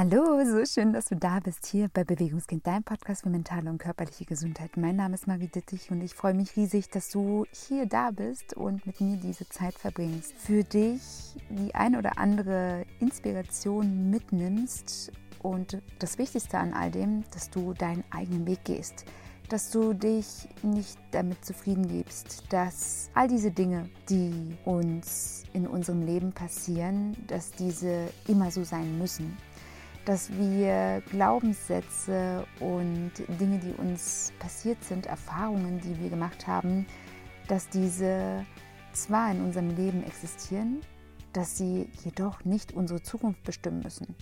Hallo, so schön, dass du da bist hier bei Bewegungskind, dein Podcast für mentale und körperliche Gesundheit. Mein Name ist Marie Dittich und ich freue mich riesig, dass du hier da bist und mit mir diese Zeit verbringst. Für dich die ein oder andere Inspiration mitnimmst und das Wichtigste an all dem, dass du deinen eigenen Weg gehst dass du dich nicht damit zufrieden gibst, dass all diese Dinge, die uns in unserem Leben passieren, dass diese immer so sein müssen dass wir Glaubenssätze und Dinge, die uns passiert sind, Erfahrungen, die wir gemacht haben, dass diese zwar in unserem Leben existieren, dass sie jedoch nicht unsere Zukunft bestimmen müssen.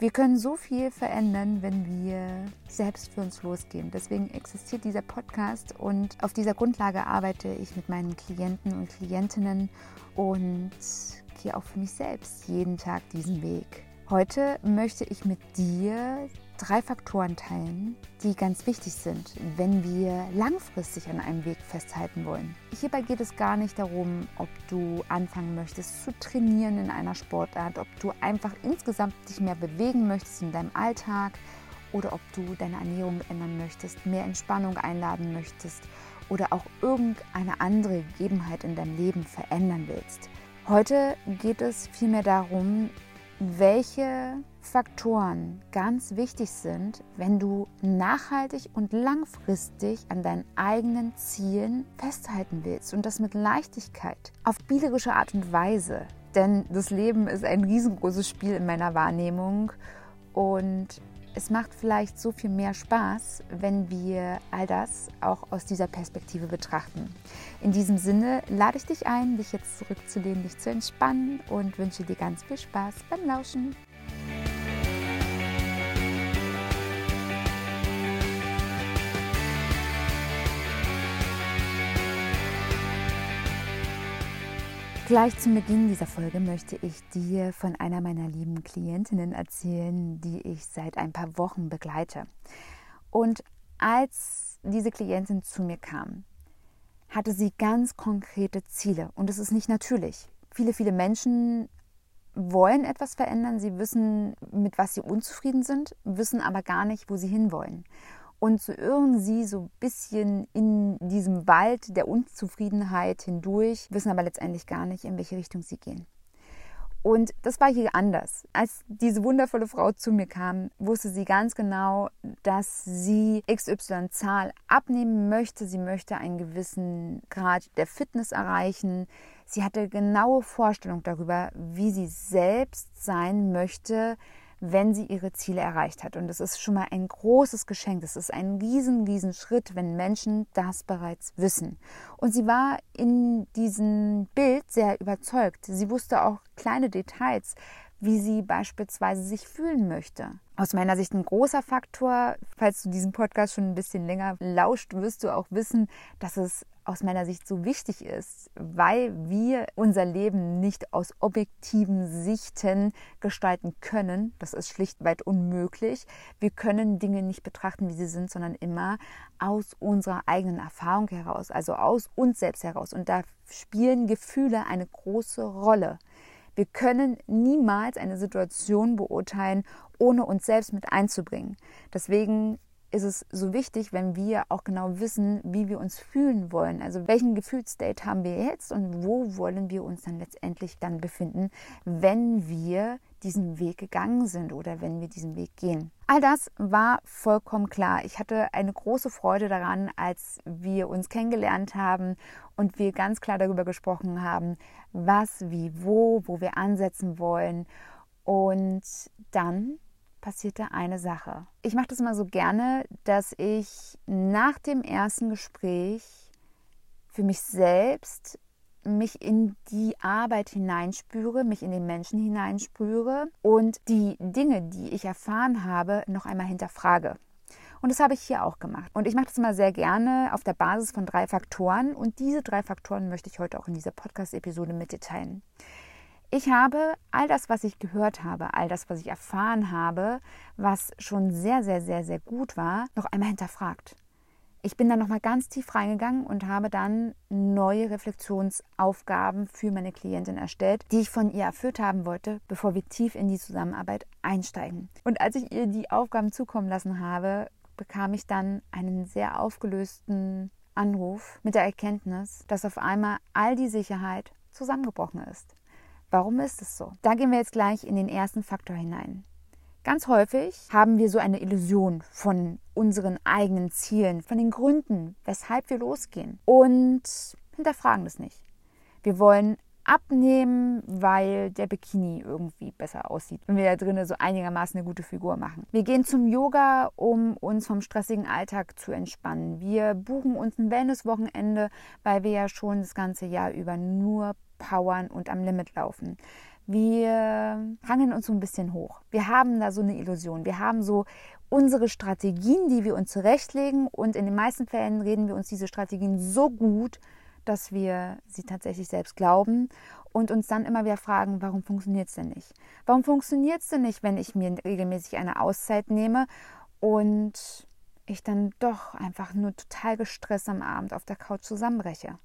Wir können so viel verändern, wenn wir selbst für uns losgehen. Deswegen existiert dieser Podcast und auf dieser Grundlage arbeite ich mit meinen Klienten und Klientinnen und gehe auch für mich selbst jeden Tag diesen Weg. Heute möchte ich mit dir drei Faktoren teilen, die ganz wichtig sind, wenn wir langfristig an einem Weg festhalten wollen. Hierbei geht es gar nicht darum, ob du anfangen möchtest zu trainieren in einer Sportart, ob du einfach insgesamt dich mehr bewegen möchtest in deinem Alltag oder ob du deine Ernährung ändern möchtest, mehr Entspannung einladen möchtest oder auch irgendeine andere Gegebenheit in deinem Leben verändern willst. Heute geht es vielmehr darum, welche Faktoren ganz wichtig sind, wenn du nachhaltig und langfristig an deinen eigenen Zielen festhalten willst und das mit Leichtigkeit, auf spielerische Art und Weise. Denn das Leben ist ein riesengroßes Spiel in meiner Wahrnehmung und es macht vielleicht so viel mehr Spaß, wenn wir all das auch aus dieser Perspektive betrachten. In diesem Sinne lade ich dich ein, dich jetzt zurückzulehnen, dich zu entspannen und wünsche dir ganz viel Spaß beim Lauschen. Gleich zu Beginn dieser Folge möchte ich dir von einer meiner lieben Klientinnen erzählen, die ich seit ein paar Wochen begleite. Und als diese Klientin zu mir kam, hatte sie ganz konkrete Ziele. Und es ist nicht natürlich. Viele, viele Menschen wollen etwas verändern, sie wissen, mit was sie unzufrieden sind, wissen aber gar nicht, wo sie hinwollen. Und so irren sie so ein bisschen in diesem Wald der Unzufriedenheit hindurch, wissen aber letztendlich gar nicht, in welche Richtung sie gehen. Und das war hier anders. Als diese wundervolle Frau zu mir kam, wusste sie ganz genau, dass sie XY Zahl abnehmen möchte. Sie möchte einen gewissen Grad der Fitness erreichen. Sie hatte genaue Vorstellung darüber, wie sie selbst sein möchte, wenn sie ihre Ziele erreicht hat. Und das ist schon mal ein großes Geschenk. Das ist ein riesen, riesen Schritt, wenn Menschen das bereits wissen. Und sie war in diesem Bild sehr überzeugt. Sie wusste auch kleine Details, wie sie beispielsweise sich fühlen möchte. Aus meiner Sicht ein großer Faktor, falls du diesen Podcast schon ein bisschen länger lauscht, wirst du auch wissen, dass es aus meiner Sicht so wichtig ist, weil wir unser Leben nicht aus objektiven Sichten gestalten können. Das ist schlichtweit unmöglich. Wir können Dinge nicht betrachten, wie sie sind, sondern immer aus unserer eigenen Erfahrung heraus, also aus uns selbst heraus. Und da spielen Gefühle eine große Rolle. Wir können niemals eine Situation beurteilen, ohne uns selbst mit einzubringen. Deswegen ist es so wichtig, wenn wir auch genau wissen, wie wir uns fühlen wollen. Also welchen Gefühlsstate haben wir jetzt und wo wollen wir uns dann letztendlich dann befinden, wenn wir diesen Weg gegangen sind oder wenn wir diesen Weg gehen. All das war vollkommen klar. Ich hatte eine große Freude daran, als wir uns kennengelernt haben und wir ganz klar darüber gesprochen haben, was, wie, wo, wo wir ansetzen wollen. Und dann passierte eine Sache. Ich mache das immer so gerne, dass ich nach dem ersten Gespräch für mich selbst mich in die Arbeit hineinspüre, mich in den Menschen hineinspüre und die Dinge, die ich erfahren habe, noch einmal hinterfrage. Und das habe ich hier auch gemacht. Und ich mache das immer sehr gerne auf der Basis von drei Faktoren. Und diese drei Faktoren möchte ich heute auch in dieser Podcast-Episode mit dir teilen. Ich habe all das, was ich gehört habe, all das, was ich erfahren habe, was schon sehr, sehr, sehr, sehr gut war, noch einmal hinterfragt. Ich bin dann nochmal ganz tief reingegangen und habe dann neue Reflexionsaufgaben für meine Klientin erstellt, die ich von ihr erfüllt haben wollte, bevor wir tief in die Zusammenarbeit einsteigen. Und als ich ihr die Aufgaben zukommen lassen habe, bekam ich dann einen sehr aufgelösten Anruf mit der Erkenntnis, dass auf einmal all die Sicherheit zusammengebrochen ist. Warum ist es so? Da gehen wir jetzt gleich in den ersten Faktor hinein. Ganz häufig haben wir so eine Illusion von unseren eigenen Zielen, von den Gründen, weshalb wir losgehen und hinterfragen das nicht. Wir wollen abnehmen, weil der Bikini irgendwie besser aussieht, wenn wir da drinnen so einigermaßen eine gute Figur machen. Wir gehen zum Yoga, um uns vom stressigen Alltag zu entspannen. Wir buchen uns ein Wellness-Wochenende, weil wir ja schon das ganze Jahr über nur powern und am Limit laufen wir hangen uns so ein bisschen hoch. Wir haben da so eine Illusion. Wir haben so unsere Strategien, die wir uns zurechtlegen und in den meisten Fällen reden wir uns diese Strategien so gut, dass wir sie tatsächlich selbst glauben und uns dann immer wieder fragen, warum funktioniert es denn nicht? Warum funktioniert es denn nicht, wenn ich mir regelmäßig eine Auszeit nehme und ich dann doch einfach nur total gestresst am Abend auf der Couch zusammenbreche?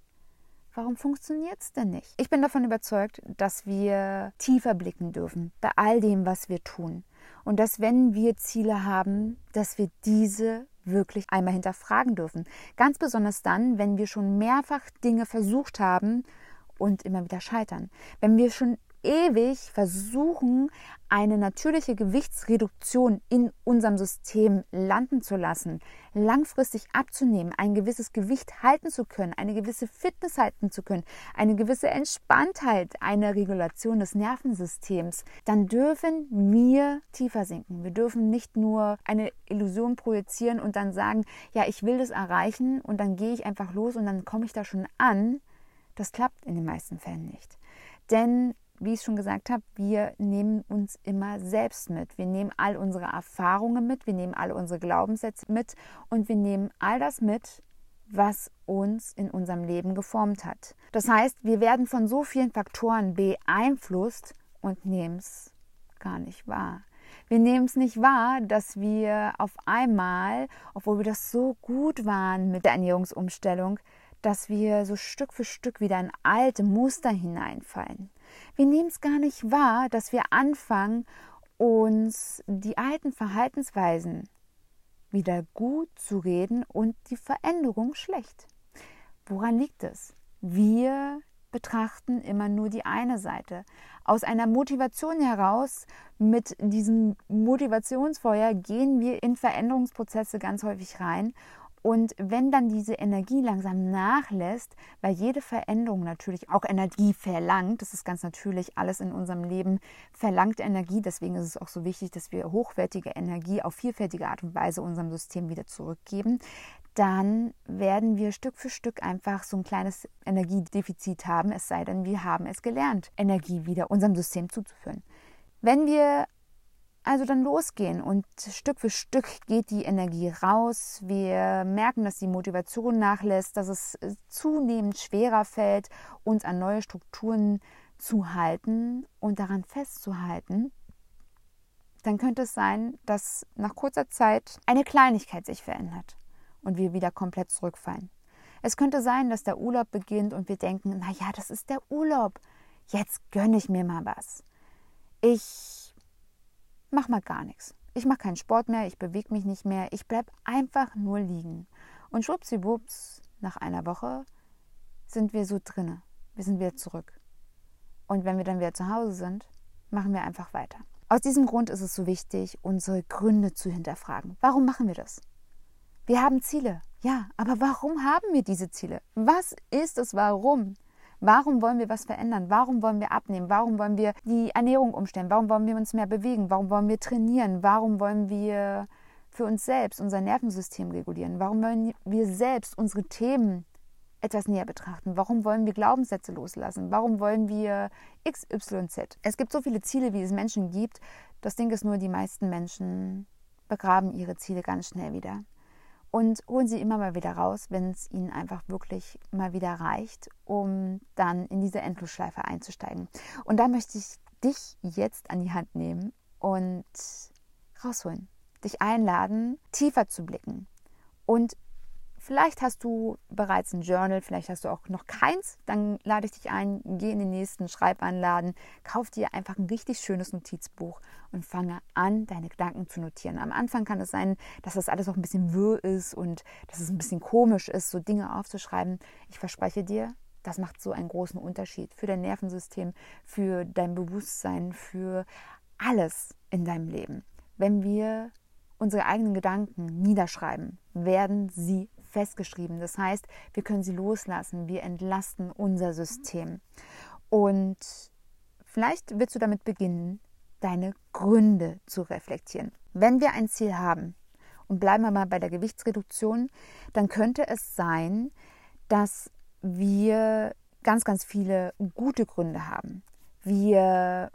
Warum funktioniert es denn nicht? Ich bin davon überzeugt, dass wir tiefer blicken dürfen bei all dem, was wir tun. Und dass wenn wir Ziele haben, dass wir diese wirklich einmal hinterfragen dürfen. Ganz besonders dann, wenn wir schon mehrfach Dinge versucht haben und immer wieder scheitern. Wenn wir schon ewig versuchen, eine natürliche Gewichtsreduktion in unserem System landen zu lassen, langfristig abzunehmen, ein gewisses Gewicht halten zu können, eine gewisse Fitness halten zu können, eine gewisse Entspanntheit, eine Regulation des Nervensystems, dann dürfen wir tiefer sinken. Wir dürfen nicht nur eine Illusion projizieren und dann sagen, ja, ich will das erreichen und dann gehe ich einfach los und dann komme ich da schon an. Das klappt in den meisten Fällen nicht. Denn wie ich schon gesagt habe, wir nehmen uns immer selbst mit. Wir nehmen all unsere Erfahrungen mit, wir nehmen all unsere Glaubenssätze mit und wir nehmen all das mit, was uns in unserem Leben geformt hat. Das heißt, wir werden von so vielen Faktoren beeinflusst und nehmen es gar nicht wahr. Wir nehmen es nicht wahr, dass wir auf einmal, obwohl wir das so gut waren mit der Ernährungsumstellung, dass wir so Stück für Stück wieder in alte Muster hineinfallen. Wir nehmen es gar nicht wahr, dass wir anfangen, uns die alten Verhaltensweisen wieder gut zu reden und die Veränderung schlecht. Woran liegt es? Wir betrachten immer nur die eine Seite. Aus einer Motivation heraus, mit diesem Motivationsfeuer gehen wir in Veränderungsprozesse ganz häufig rein und wenn dann diese Energie langsam nachlässt, weil jede Veränderung natürlich auch Energie verlangt, das ist ganz natürlich, alles in unserem Leben verlangt Energie, deswegen ist es auch so wichtig, dass wir hochwertige Energie auf vielfältige Art und Weise unserem System wieder zurückgeben, dann werden wir Stück für Stück einfach so ein kleines Energiedefizit haben, es sei denn, wir haben es gelernt, Energie wieder unserem System zuzuführen. Wenn wir also dann losgehen und Stück für Stück geht die Energie raus. Wir merken, dass die Motivation nachlässt, dass es äh, zunehmend schwerer fällt, uns an neue Strukturen zu halten und daran festzuhalten. Dann könnte es sein, dass nach kurzer Zeit eine Kleinigkeit sich verändert und wir wieder komplett zurückfallen. Es könnte sein, dass der Urlaub beginnt und wir denken, na ja, das ist der Urlaub. Jetzt gönne ich mir mal was. Ich mach mal gar nichts. Ich mache keinen Sport mehr, ich bewege mich nicht mehr, ich bleibe einfach nur liegen. Und schwuppsiwupps, nach einer Woche sind wir so drinne. Wir sind wieder zurück. Und wenn wir dann wieder zu Hause sind, machen wir einfach weiter. Aus diesem Grund ist es so wichtig, unsere Gründe zu hinterfragen. Warum machen wir das? Wir haben Ziele, ja, aber warum haben wir diese Ziele? Was ist es Warum? Warum wollen wir was verändern? Warum wollen wir abnehmen? Warum wollen wir die Ernährung umstellen? Warum wollen wir uns mehr bewegen? Warum wollen wir trainieren? Warum wollen wir für uns selbst unser Nervensystem regulieren? Warum wollen wir selbst unsere Themen etwas näher betrachten? Warum wollen wir Glaubenssätze loslassen? Warum wollen wir XYZ? Es gibt so viele Ziele, wie es Menschen gibt. Das Ding ist nur, die meisten Menschen begraben ihre Ziele ganz schnell wieder und holen sie immer mal wieder raus, wenn es ihnen einfach wirklich mal wieder reicht, um dann in diese Endlosschleife einzusteigen. Und da möchte ich dich jetzt an die Hand nehmen und rausholen, dich einladen, tiefer zu blicken und Vielleicht hast du bereits ein Journal, vielleicht hast du auch noch keins. Dann lade ich dich ein, geh in den nächsten Schreibanladen, kauf dir einfach ein richtig schönes Notizbuch und fange an, deine Gedanken zu notieren. Am Anfang kann es sein, dass das alles auch ein bisschen wirr ist und dass es ein bisschen komisch ist, so Dinge aufzuschreiben. Ich verspreche dir, das macht so einen großen Unterschied für dein Nervensystem, für dein Bewusstsein, für alles in deinem Leben. Wenn wir unsere eigenen Gedanken niederschreiben, werden sie festgeschrieben. Das heißt, wir können sie loslassen, wir entlasten unser System. Und vielleicht willst du damit beginnen, deine Gründe zu reflektieren. Wenn wir ein Ziel haben, und bleiben wir mal bei der Gewichtsreduktion, dann könnte es sein, dass wir ganz, ganz viele gute Gründe haben. Wir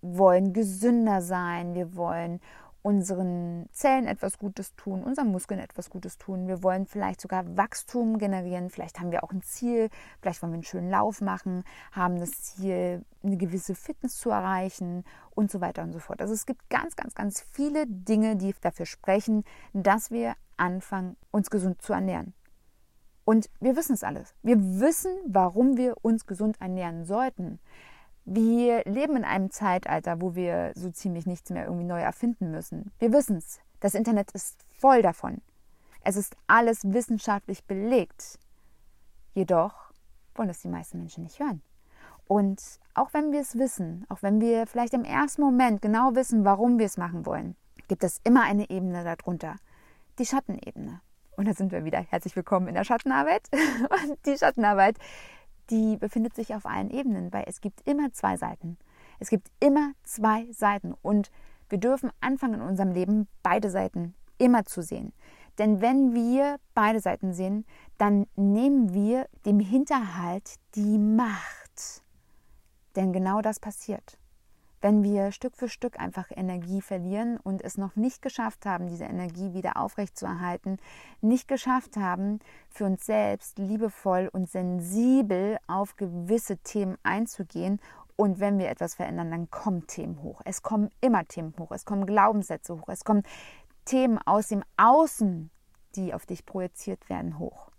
wollen gesünder sein, wir wollen unseren Zellen etwas Gutes tun, unseren Muskeln etwas Gutes tun. Wir wollen vielleicht sogar Wachstum generieren. Vielleicht haben wir auch ein Ziel. Vielleicht wollen wir einen schönen Lauf machen, haben das Ziel, eine gewisse Fitness zu erreichen und so weiter und so fort. Also es gibt ganz, ganz, ganz viele Dinge, die dafür sprechen, dass wir anfangen, uns gesund zu ernähren. Und wir wissen es alles. Wir wissen, warum wir uns gesund ernähren sollten. Wir leben in einem Zeitalter, wo wir so ziemlich nichts mehr irgendwie neu erfinden müssen. Wir wissen es. Das Internet ist voll davon. Es ist alles wissenschaftlich belegt. Jedoch wollen es die meisten Menschen nicht hören. Und auch wenn wir es wissen, auch wenn wir vielleicht im ersten Moment genau wissen, warum wir es machen wollen, gibt es immer eine Ebene darunter. Die Schattenebene. Und da sind wir wieder. Herzlich willkommen in der Schattenarbeit. Und die Schattenarbeit die befindet sich auf allen Ebenen, weil es gibt immer zwei Seiten. Es gibt immer zwei Seiten und wir dürfen anfangen in unserem Leben beide Seiten immer zu sehen. Denn wenn wir beide Seiten sehen, dann nehmen wir dem Hinterhalt die Macht. Denn genau das passiert wenn wir Stück für Stück einfach Energie verlieren und es noch nicht geschafft haben, diese Energie wieder aufrechtzuerhalten, nicht geschafft haben, für uns selbst liebevoll und sensibel auf gewisse Themen einzugehen. Und wenn wir etwas verändern, dann kommen Themen hoch. Es kommen immer Themen hoch. Es kommen Glaubenssätze hoch. Es kommen Themen aus dem Außen, die auf dich projiziert werden, hoch.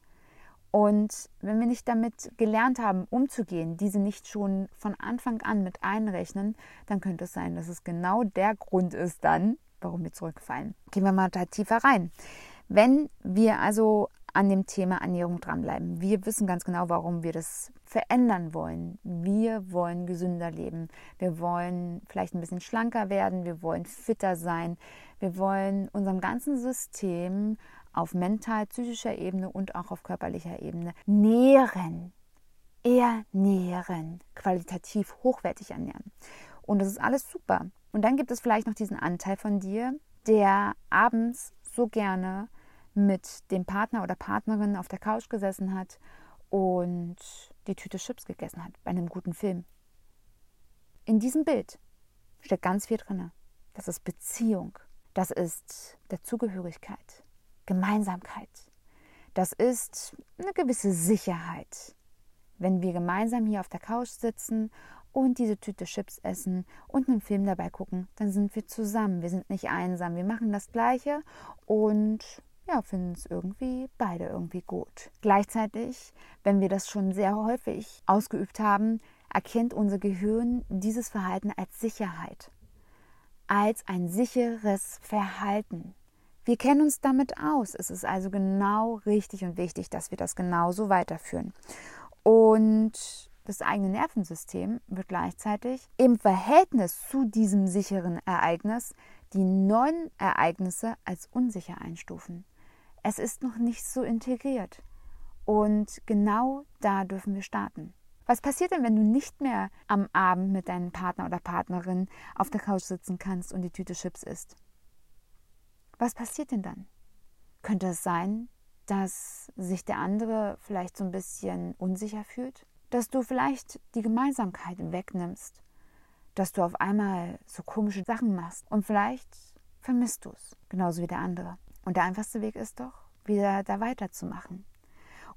Und wenn wir nicht damit gelernt haben, umzugehen, diese nicht schon von Anfang an mit einrechnen, dann könnte es sein, dass es genau der Grund ist dann, warum wir zurückfallen. Gehen wir mal da tiefer rein. Wenn wir also an dem Thema Ernährung dranbleiben, wir wissen ganz genau, warum wir das verändern wollen. Wir wollen gesünder leben. Wir wollen vielleicht ein bisschen schlanker werden. Wir wollen fitter sein. Wir wollen unserem ganzen System auf mental, psychischer Ebene und auch auf körperlicher Ebene nähren, eher nähren, qualitativ hochwertig ernähren. Und das ist alles super. Und dann gibt es vielleicht noch diesen Anteil von dir, der abends so gerne mit dem Partner oder Partnerin auf der Couch gesessen hat und die Tüte Chips gegessen hat bei einem guten Film. In diesem Bild steckt ganz viel drin. Das ist Beziehung. Das ist Dazugehörigkeit. Gemeinsamkeit. Das ist eine gewisse Sicherheit. Wenn wir gemeinsam hier auf der Couch sitzen und diese Tüte Chips essen und einen Film dabei gucken, dann sind wir zusammen. Wir sind nicht einsam. Wir machen das Gleiche und ja, finden es irgendwie beide irgendwie gut. Gleichzeitig, wenn wir das schon sehr häufig ausgeübt haben, erkennt unser Gehirn dieses Verhalten als Sicherheit, als ein sicheres Verhalten. Wir kennen uns damit aus. Es ist also genau richtig und wichtig, dass wir das genauso weiterführen. Und das eigene Nervensystem wird gleichzeitig im Verhältnis zu diesem sicheren Ereignis die neuen Ereignisse als unsicher einstufen. Es ist noch nicht so integriert. Und genau da dürfen wir starten. Was passiert denn, wenn du nicht mehr am Abend mit deinem Partner oder Partnerin auf der Couch sitzen kannst und die Tüte Chips isst? Was passiert denn dann? Könnte es sein, dass sich der andere vielleicht so ein bisschen unsicher fühlt? Dass du vielleicht die Gemeinsamkeit wegnimmst? Dass du auf einmal so komische Sachen machst? Und vielleicht vermisst du es, genauso wie der andere. Und der einfachste Weg ist doch, wieder da weiterzumachen.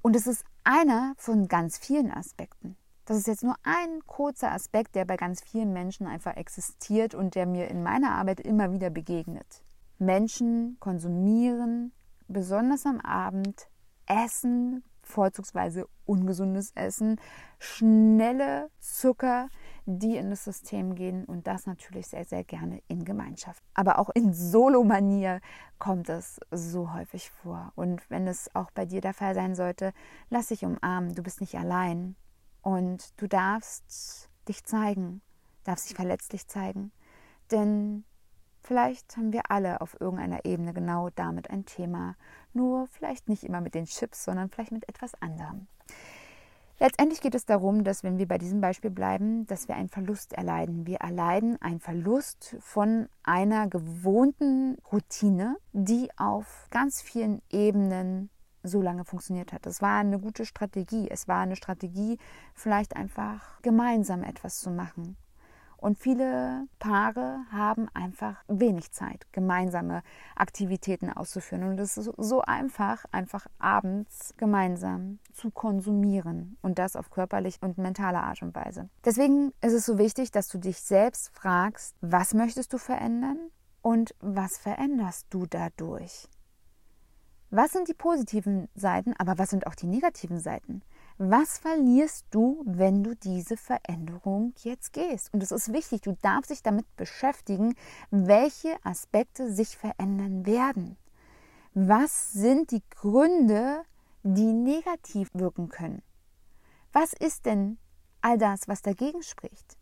Und es ist einer von ganz vielen Aspekten. Das ist jetzt nur ein kurzer Aspekt, der bei ganz vielen Menschen einfach existiert und der mir in meiner Arbeit immer wieder begegnet. Menschen konsumieren besonders am Abend Essen, vorzugsweise ungesundes Essen, schnelle Zucker, die in das System gehen und das natürlich sehr, sehr gerne in Gemeinschaft. Aber auch in Solo-Manier kommt es so häufig vor. Und wenn es auch bei dir der Fall sein sollte, lass dich umarmen. Du bist nicht allein und du darfst dich zeigen, darfst dich verletzlich zeigen. Denn vielleicht haben wir alle auf irgendeiner Ebene genau damit ein Thema. Nur vielleicht nicht immer mit den Chips, sondern vielleicht mit etwas anderem. Letztendlich geht es darum, dass wenn wir bei diesem Beispiel bleiben, dass wir einen Verlust erleiden. Wir erleiden einen Verlust von einer gewohnten Routine, die auf ganz vielen Ebenen so lange funktioniert hat. Es war eine gute Strategie. Es war eine Strategie, vielleicht einfach gemeinsam etwas zu machen. Und viele Paare haben einfach wenig Zeit, gemeinsame Aktivitäten auszuführen. Und es ist so einfach, einfach abends gemeinsam zu konsumieren. Und das auf körperlich und mentale Art und Weise. Deswegen ist es so wichtig, dass du dich selbst fragst, was möchtest du verändern und was veränderst du dadurch? Was sind die positiven Seiten, aber was sind auch die negativen Seiten? Was verlierst du, wenn du diese Veränderung jetzt gehst? Und es ist wichtig, du darfst dich damit beschäftigen, welche Aspekte sich verändern werden. Was sind die Gründe, die negativ wirken können? Was ist denn all das, was dagegen spricht,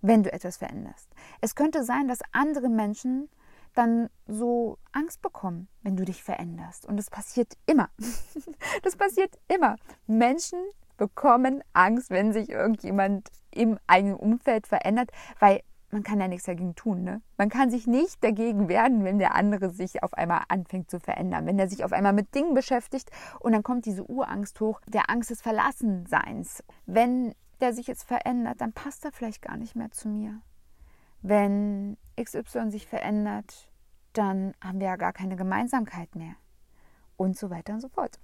wenn du etwas veränderst? Es könnte sein, dass andere Menschen dann so Angst bekommen, wenn du dich veränderst. Und das passiert immer. das passiert immer. Menschen bekommen Angst, wenn sich irgendjemand im eigenen Umfeld verändert, weil man kann ja nichts dagegen tun. Ne? Man kann sich nicht dagegen wehren, wenn der andere sich auf einmal anfängt zu verändern, wenn er sich auf einmal mit Dingen beschäftigt und dann kommt diese Urangst hoch, der Angst des Verlassenseins. Wenn der sich jetzt verändert, dann passt er vielleicht gar nicht mehr zu mir. Wenn XY sich verändert, dann haben wir ja gar keine Gemeinsamkeit mehr. Und so weiter und so fort.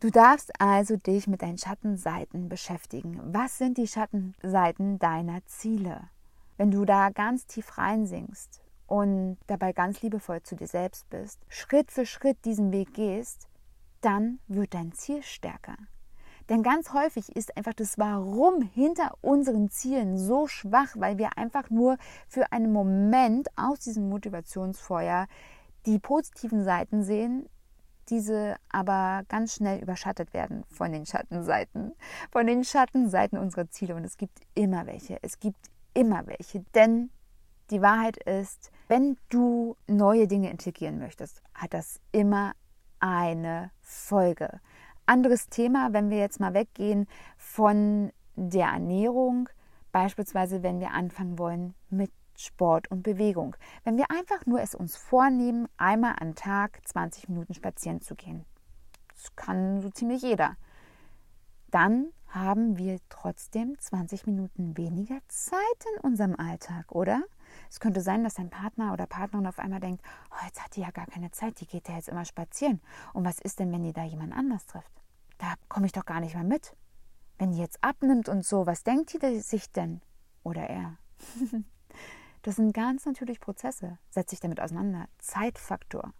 Du darfst also dich mit deinen Schattenseiten beschäftigen. Was sind die Schattenseiten deiner Ziele? Wenn du da ganz tief reinsinkst und dabei ganz liebevoll zu dir selbst bist, Schritt für Schritt diesen Weg gehst, dann wird dein Ziel stärker. Denn ganz häufig ist einfach das Warum hinter unseren Zielen so schwach, weil wir einfach nur für einen Moment aus diesem Motivationsfeuer die positiven Seiten sehen, diese aber ganz schnell überschattet werden von den Schattenseiten, von den Schattenseiten unserer Ziele. Und es gibt immer welche. Es gibt immer welche. Denn die Wahrheit ist, wenn du neue Dinge integrieren möchtest, hat das immer eine Folge anderes Thema, wenn wir jetzt mal weggehen von der Ernährung, beispielsweise wenn wir anfangen wollen mit Sport und Bewegung. Wenn wir einfach nur es uns vornehmen, einmal am Tag 20 Minuten spazieren zu gehen. Das kann so ziemlich jeder. Dann haben wir trotzdem 20 Minuten weniger Zeit in unserem Alltag, oder? Es könnte sein, dass dein Partner oder Partnerin auf einmal denkt, oh, jetzt hat die ja gar keine Zeit, die geht ja jetzt immer spazieren. Und was ist denn, wenn die da jemand anders trifft? Da komme ich doch gar nicht mehr mit. Wenn die jetzt abnimmt und so, was denkt die sich denn? Oder er? das sind ganz natürlich Prozesse. Setz dich damit auseinander. Zeitfaktor.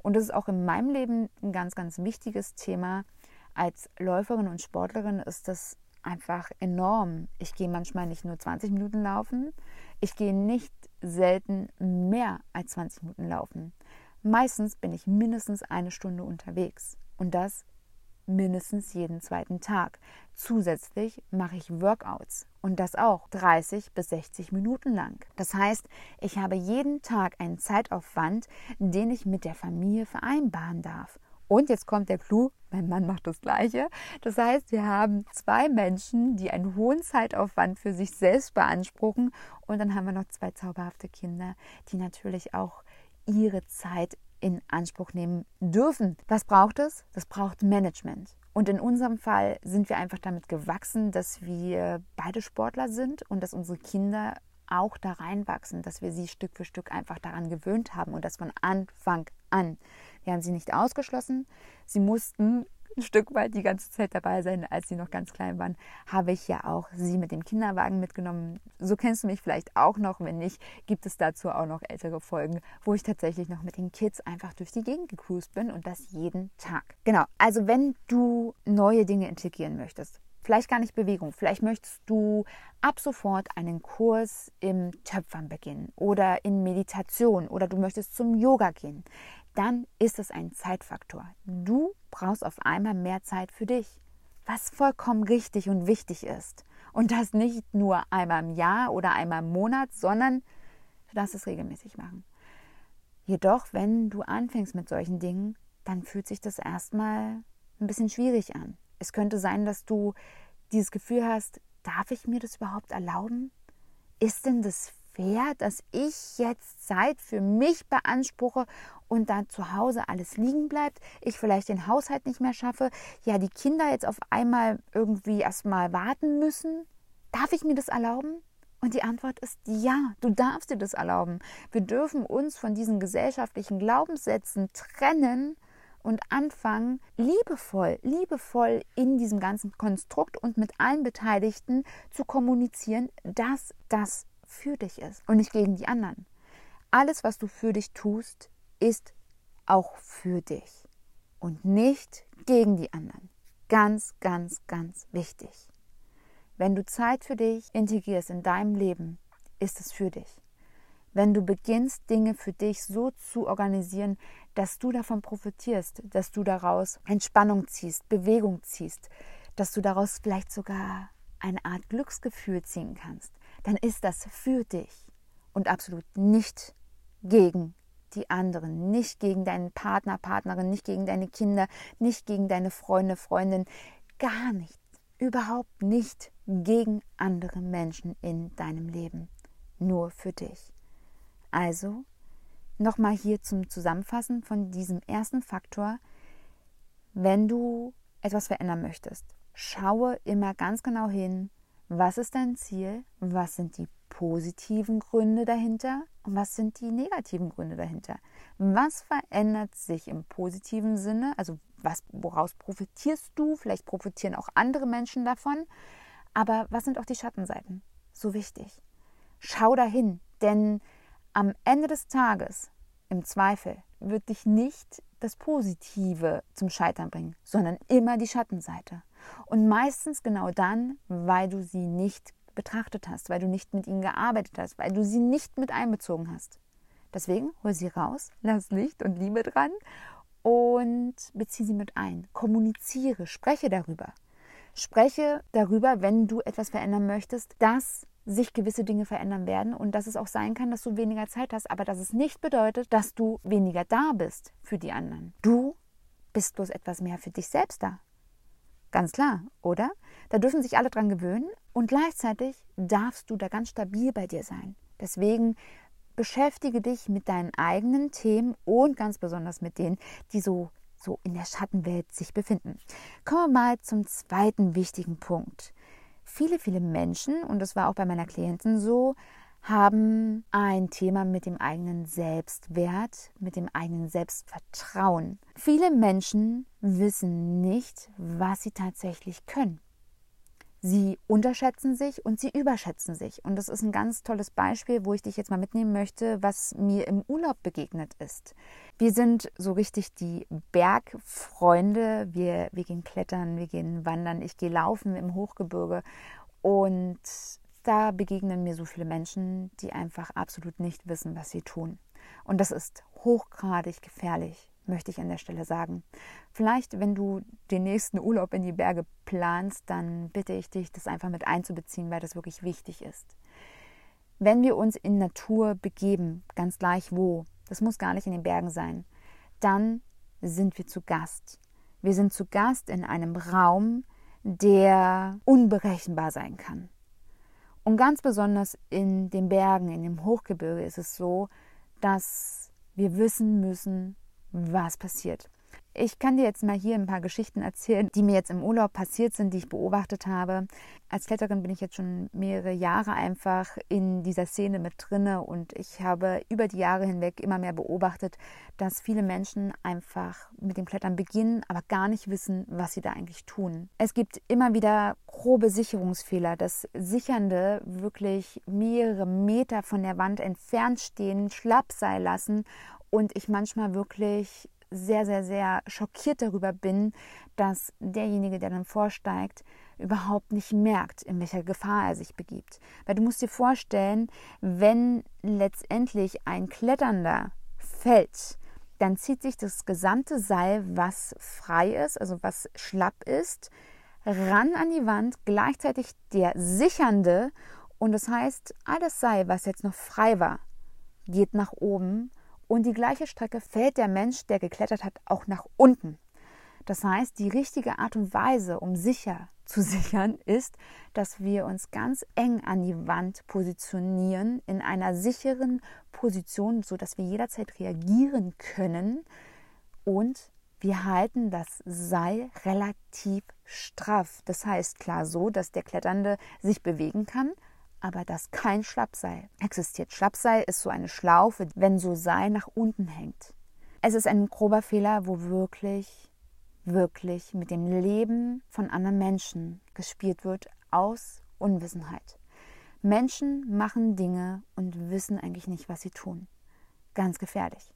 Und das ist auch in meinem Leben ein ganz, ganz wichtiges Thema. Als Läuferin und Sportlerin ist das einfach enorm. Ich gehe manchmal nicht nur 20 Minuten laufen, ich gehe nicht selten mehr als 20 Minuten laufen. Meistens bin ich mindestens eine Stunde unterwegs. Und das mindestens jeden zweiten Tag. Zusätzlich mache ich Workouts und das auch 30 bis 60 Minuten lang. Das heißt, ich habe jeden Tag einen Zeitaufwand, den ich mit der Familie vereinbaren darf. Und jetzt kommt der Clou, mein Mann macht das Gleiche. Das heißt, wir haben zwei Menschen, die einen hohen Zeitaufwand für sich selbst beanspruchen. Und dann haben wir noch zwei zauberhafte Kinder, die natürlich auch ihre Zeit in Anspruch nehmen dürfen. Was braucht es? Das braucht Management. Und in unserem Fall sind wir einfach damit gewachsen, dass wir beide Sportler sind und dass unsere Kinder auch da reinwachsen, dass wir sie Stück für Stück einfach daran gewöhnt haben und das von Anfang an. Wir haben sie nicht ausgeschlossen. Sie mussten ein Stück weit die ganze Zeit dabei sein, als sie noch ganz klein waren, habe ich ja auch sie mit dem Kinderwagen mitgenommen. So kennst du mich vielleicht auch noch. Wenn nicht, gibt es dazu auch noch ältere Folgen, wo ich tatsächlich noch mit den Kids einfach durch die Gegend gecruised bin und das jeden Tag. Genau, also wenn du neue Dinge integrieren möchtest, vielleicht gar nicht Bewegung, vielleicht möchtest du ab sofort einen Kurs im Töpfern beginnen oder in Meditation oder du möchtest zum Yoga gehen, dann ist es ein Zeitfaktor. Du brauchst auf einmal mehr Zeit für dich, was vollkommen richtig und wichtig ist. Und das nicht nur einmal im Jahr oder einmal im Monat, sondern du darfst es regelmäßig machen. Jedoch, wenn du anfängst mit solchen Dingen, dann fühlt sich das erstmal ein bisschen schwierig an. Es könnte sein, dass du dieses Gefühl hast, darf ich mir das überhaupt erlauben? Ist denn das fair, dass ich jetzt Zeit für mich beanspruche und dann zu Hause alles liegen bleibt, ich vielleicht den Haushalt nicht mehr schaffe, ja, die Kinder jetzt auf einmal irgendwie erstmal warten müssen? Darf ich mir das erlauben? Und die Antwort ist ja, du darfst dir das erlauben. Wir dürfen uns von diesen gesellschaftlichen Glaubenssätzen trennen und anfangen, liebevoll, liebevoll in diesem ganzen Konstrukt und mit allen Beteiligten zu kommunizieren, dass das für dich ist und nicht gegen die anderen. Alles, was du für dich tust, ist auch für dich und nicht gegen die anderen. Ganz, ganz, ganz wichtig. Wenn du Zeit für dich integrierst in deinem Leben, ist es für dich. Wenn du beginnst, Dinge für dich so zu organisieren, dass du davon profitierst, dass du daraus Entspannung ziehst, Bewegung ziehst, dass du daraus vielleicht sogar eine Art Glücksgefühl ziehen kannst, dann ist das für dich und absolut nicht gegen die anderen, nicht gegen deinen Partner, Partnerin, nicht gegen deine Kinder, nicht gegen deine Freunde, Freundin, gar nicht, überhaupt nicht gegen andere Menschen in deinem Leben, nur für dich. Also, nochmal hier zum Zusammenfassen von diesem ersten Faktor, wenn du etwas verändern möchtest, schaue immer ganz genau hin, was ist dein Ziel, was sind die positiven Gründe dahinter und was sind die negativen Gründe dahinter. Was verändert sich im positiven Sinne, also was, woraus profitierst du, vielleicht profitieren auch andere Menschen davon, aber was sind auch die Schattenseiten? So wichtig. Schau dahin, denn am Ende des Tages, im Zweifel, wird dich nicht das Positive zum Scheitern bringen, sondern immer die Schattenseite. Und meistens genau dann, weil du sie nicht betrachtet hast, weil du nicht mit ihnen gearbeitet hast, weil du sie nicht mit einbezogen hast. Deswegen hol sie raus, lass Licht und Liebe dran und beziehe sie mit ein. Kommuniziere, spreche darüber. Spreche darüber, wenn du etwas verändern möchtest, dass sich gewisse Dinge verändern werden und dass es auch sein kann, dass du weniger Zeit hast, aber dass es nicht bedeutet, dass du weniger da bist für die anderen. Du bist bloß etwas mehr für dich selbst da. Ganz klar, oder? Da dürfen sich alle dran gewöhnen und gleichzeitig darfst du da ganz stabil bei dir sein. Deswegen beschäftige dich mit deinen eigenen Themen und ganz besonders mit denen, die so, so in der Schattenwelt sich befinden. Kommen wir mal zum zweiten wichtigen Punkt. Viele, viele Menschen, und das war auch bei meiner Klientin so, haben ein Thema mit dem eigenen Selbstwert, mit dem eigenen Selbstvertrauen. Viele Menschen wissen nicht, was sie tatsächlich können. Sie unterschätzen sich und sie überschätzen sich. Und das ist ein ganz tolles Beispiel, wo ich dich jetzt mal mitnehmen möchte, was mir im Urlaub begegnet ist. Wir sind so richtig die Bergfreunde. Wir, wir gehen klettern, wir gehen wandern, ich gehe laufen im Hochgebirge. Und da begegnen mir so viele Menschen, die einfach absolut nicht wissen, was sie tun. Und das ist hochgradig gefährlich, möchte ich an der Stelle sagen. Vielleicht, wenn du den nächsten Urlaub in die Berge planst, dann bitte ich dich, das einfach mit einzubeziehen, weil das wirklich wichtig ist. Wenn wir uns in Natur begeben, ganz gleich wo, das muss gar nicht in den Bergen sein, dann sind wir zu Gast. Wir sind zu Gast in einem Raum, der unberechenbar sein kann. Und ganz besonders in den Bergen, in dem Hochgebirge ist es so, dass wir wissen müssen, was passiert. Ich kann dir jetzt mal hier ein paar Geschichten erzählen, die mir jetzt im Urlaub passiert sind, die ich beobachtet habe. Als Kletterin bin ich jetzt schon mehrere Jahre einfach in dieser Szene mit drinne und ich habe über die Jahre hinweg immer mehr beobachtet, dass viele Menschen einfach mit dem Klettern beginnen, aber gar nicht wissen, was sie da eigentlich tun. Es gibt immer wieder grobe Sicherungsfehler, dass Sichernde wirklich mehrere Meter von der Wand entfernt stehen, schlapp sein lassen und ich manchmal wirklich sehr, sehr, sehr schockiert darüber bin, dass derjenige, der dann vorsteigt, überhaupt nicht merkt, in welcher Gefahr er sich begibt. Weil du musst dir vorstellen, wenn letztendlich ein Kletternder fällt, dann zieht sich das gesamte Seil, was frei ist, also was schlapp ist, ran an die Wand, gleichzeitig der sichernde und das heißt, alles Seil, was jetzt noch frei war, geht nach oben und die gleiche Strecke fällt der Mensch, der geklettert hat, auch nach unten. Das heißt, die richtige Art und Weise, um sicher zu sichern, ist, dass wir uns ganz eng an die Wand positionieren, in einer sicheren Position, sodass wir jederzeit reagieren können und wir halten das Seil relativ straff. Das heißt klar so, dass der Kletternde sich bewegen kann, aber dass kein Schlappseil existiert. Schlappseil ist so eine Schlaufe, wenn so Seil nach unten hängt. Es ist ein grober Fehler, wo wirklich, wirklich mit dem Leben von anderen Menschen gespielt wird aus Unwissenheit. Menschen machen Dinge und wissen eigentlich nicht, was sie tun. Ganz gefährlich.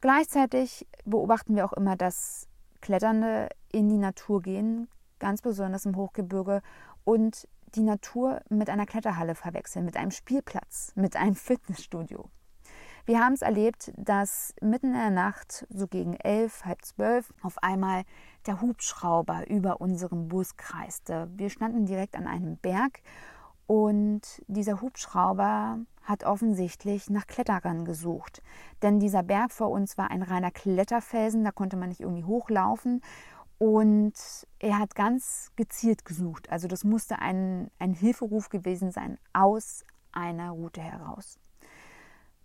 Gleichzeitig beobachten wir auch immer, dass Kletternde in die Natur gehen, ganz besonders im Hochgebirge, und die Natur mit einer Kletterhalle verwechseln, mit einem Spielplatz, mit einem Fitnessstudio. Wir haben es erlebt, dass mitten in der Nacht, so gegen elf, halb zwölf, auf einmal der Hubschrauber über unserem Bus kreiste. Wir standen direkt an einem Berg und dieser Hubschrauber hat offensichtlich nach Kletterern gesucht. Denn dieser Berg vor uns war ein reiner Kletterfelsen, da konnte man nicht irgendwie hochlaufen. Und er hat ganz gezielt gesucht. Also das musste ein, ein Hilferuf gewesen sein aus einer Route heraus.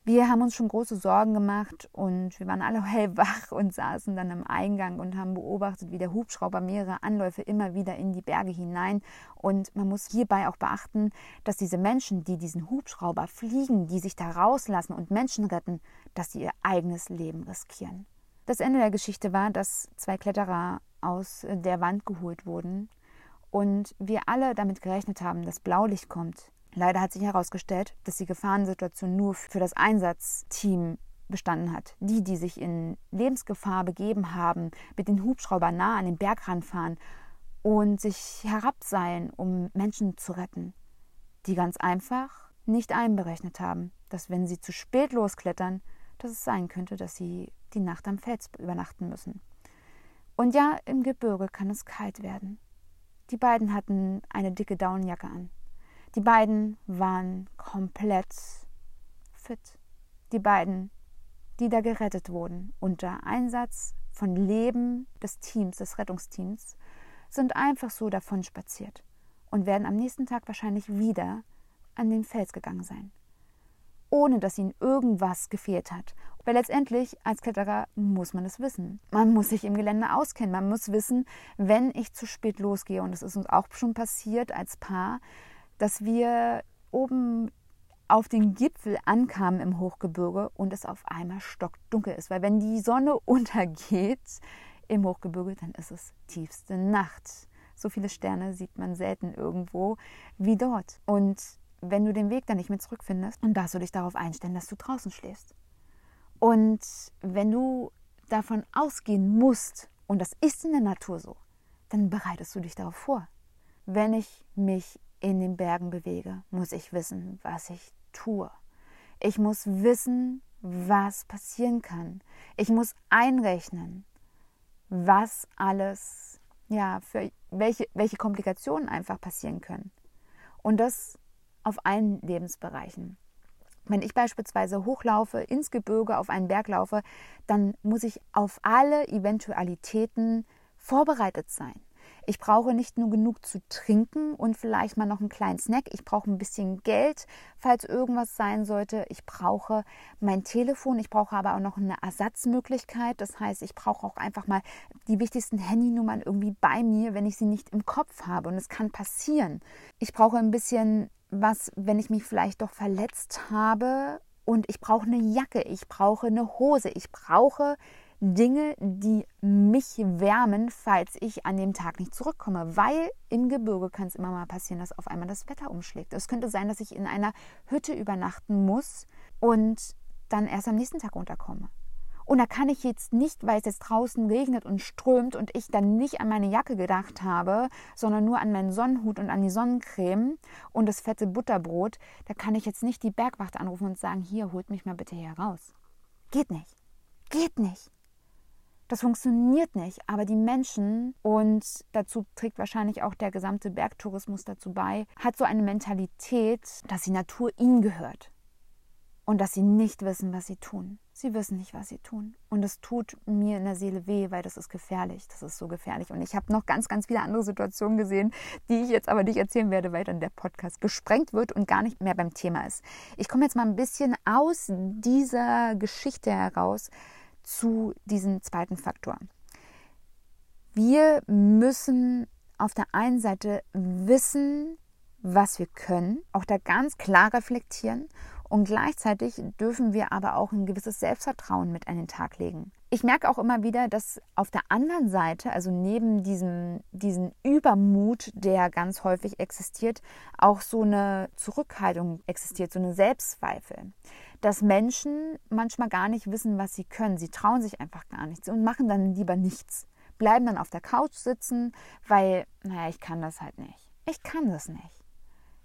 Wir haben uns schon große Sorgen gemacht und wir waren alle hellwach und saßen dann am Eingang und haben beobachtet, wie der Hubschrauber mehrere Anläufe immer wieder in die Berge hinein. Und man muss hierbei auch beachten, dass diese Menschen, die diesen Hubschrauber fliegen, die sich da rauslassen und Menschen retten, dass sie ihr eigenes Leben riskieren. Das Ende der Geschichte war, dass zwei Kletterer aus der Wand geholt wurden und wir alle damit gerechnet haben, dass Blaulicht kommt. Leider hat sich herausgestellt, dass die Gefahrensituation nur für das Einsatzteam bestanden hat. Die, die sich in Lebensgefahr begeben haben, mit den Hubschraubern nah an den Bergrand fahren und sich herabseilen, um Menschen zu retten. Die ganz einfach nicht einberechnet haben, dass wenn sie zu spät losklettern, dass es sein könnte, dass sie die Nacht am Fels übernachten müssen. Und ja, im Gebirge kann es kalt werden. Die beiden hatten eine dicke Daunenjacke an. Die beiden waren komplett fit. Die beiden, die da gerettet wurden unter Einsatz von Leben des Teams, des Rettungsteams, sind einfach so davon spaziert und werden am nächsten Tag wahrscheinlich wieder an den Fels gegangen sein ohne dass ihnen irgendwas gefehlt hat. Weil letztendlich als Kletterer muss man es wissen. Man muss sich im Gelände auskennen. Man muss wissen, wenn ich zu spät losgehe, und das ist uns auch schon passiert als Paar, dass wir oben auf den Gipfel ankamen im Hochgebirge und es auf einmal stockdunkel ist. Weil wenn die Sonne untergeht im Hochgebirge, dann ist es tiefste Nacht. So viele Sterne sieht man selten irgendwo wie dort. Und wenn du den Weg dann nicht mehr zurückfindest, dann darfst du dich darauf einstellen, dass du draußen schläfst. Und wenn du davon ausgehen musst, und das ist in der Natur so, dann bereitest du dich darauf vor. Wenn ich mich in den Bergen bewege, muss ich wissen, was ich tue. Ich muss wissen, was passieren kann. Ich muss einrechnen, was alles, ja, für welche, welche Komplikationen einfach passieren können. Und das auf allen Lebensbereichen. Wenn ich beispielsweise hochlaufe, ins Gebirge, auf einen Berg laufe, dann muss ich auf alle Eventualitäten vorbereitet sein. Ich brauche nicht nur genug zu trinken und vielleicht mal noch einen kleinen Snack. Ich brauche ein bisschen Geld, falls irgendwas sein sollte. Ich brauche mein Telefon. Ich brauche aber auch noch eine Ersatzmöglichkeit. Das heißt, ich brauche auch einfach mal die wichtigsten Handynummern irgendwie bei mir, wenn ich sie nicht im Kopf habe. Und es kann passieren. Ich brauche ein bisschen was, wenn ich mich vielleicht doch verletzt habe und ich brauche eine Jacke, ich brauche eine Hose, ich brauche Dinge, die mich wärmen, falls ich an dem Tag nicht zurückkomme. Weil im Gebirge kann es immer mal passieren, dass auf einmal das Wetter umschlägt. Es könnte sein, dass ich in einer Hütte übernachten muss und dann erst am nächsten Tag runterkomme. Und da kann ich jetzt nicht, weil es jetzt draußen regnet und strömt und ich dann nicht an meine Jacke gedacht habe, sondern nur an meinen Sonnenhut und an die Sonnencreme und das fette Butterbrot, da kann ich jetzt nicht die Bergwacht anrufen und sagen, hier, holt mich mal bitte hier raus. Geht nicht. Geht nicht. Das funktioniert nicht, aber die Menschen, und dazu trägt wahrscheinlich auch der gesamte Bergtourismus dazu bei, hat so eine Mentalität, dass die Natur ihnen gehört und dass sie nicht wissen, was sie tun. Sie wissen nicht, was sie tun. Und es tut mir in der Seele weh, weil das ist gefährlich. Das ist so gefährlich. Und ich habe noch ganz, ganz viele andere Situationen gesehen, die ich jetzt aber nicht erzählen werde, weil dann der Podcast gesprengt wird und gar nicht mehr beim Thema ist. Ich komme jetzt mal ein bisschen aus dieser Geschichte heraus, zu diesem zweiten Faktor. Wir müssen auf der einen Seite wissen, was wir können, auch da ganz klar reflektieren und gleichzeitig dürfen wir aber auch ein gewisses Selbstvertrauen mit an den Tag legen. Ich merke auch immer wieder, dass auf der anderen Seite, also neben diesem, diesem Übermut, der ganz häufig existiert, auch so eine Zurückhaltung existiert, so eine Selbstzweifel dass Menschen manchmal gar nicht wissen, was sie können. Sie trauen sich einfach gar nichts und machen dann lieber nichts. Bleiben dann auf der Couch sitzen, weil, naja, ich kann das halt nicht. Ich kann das nicht.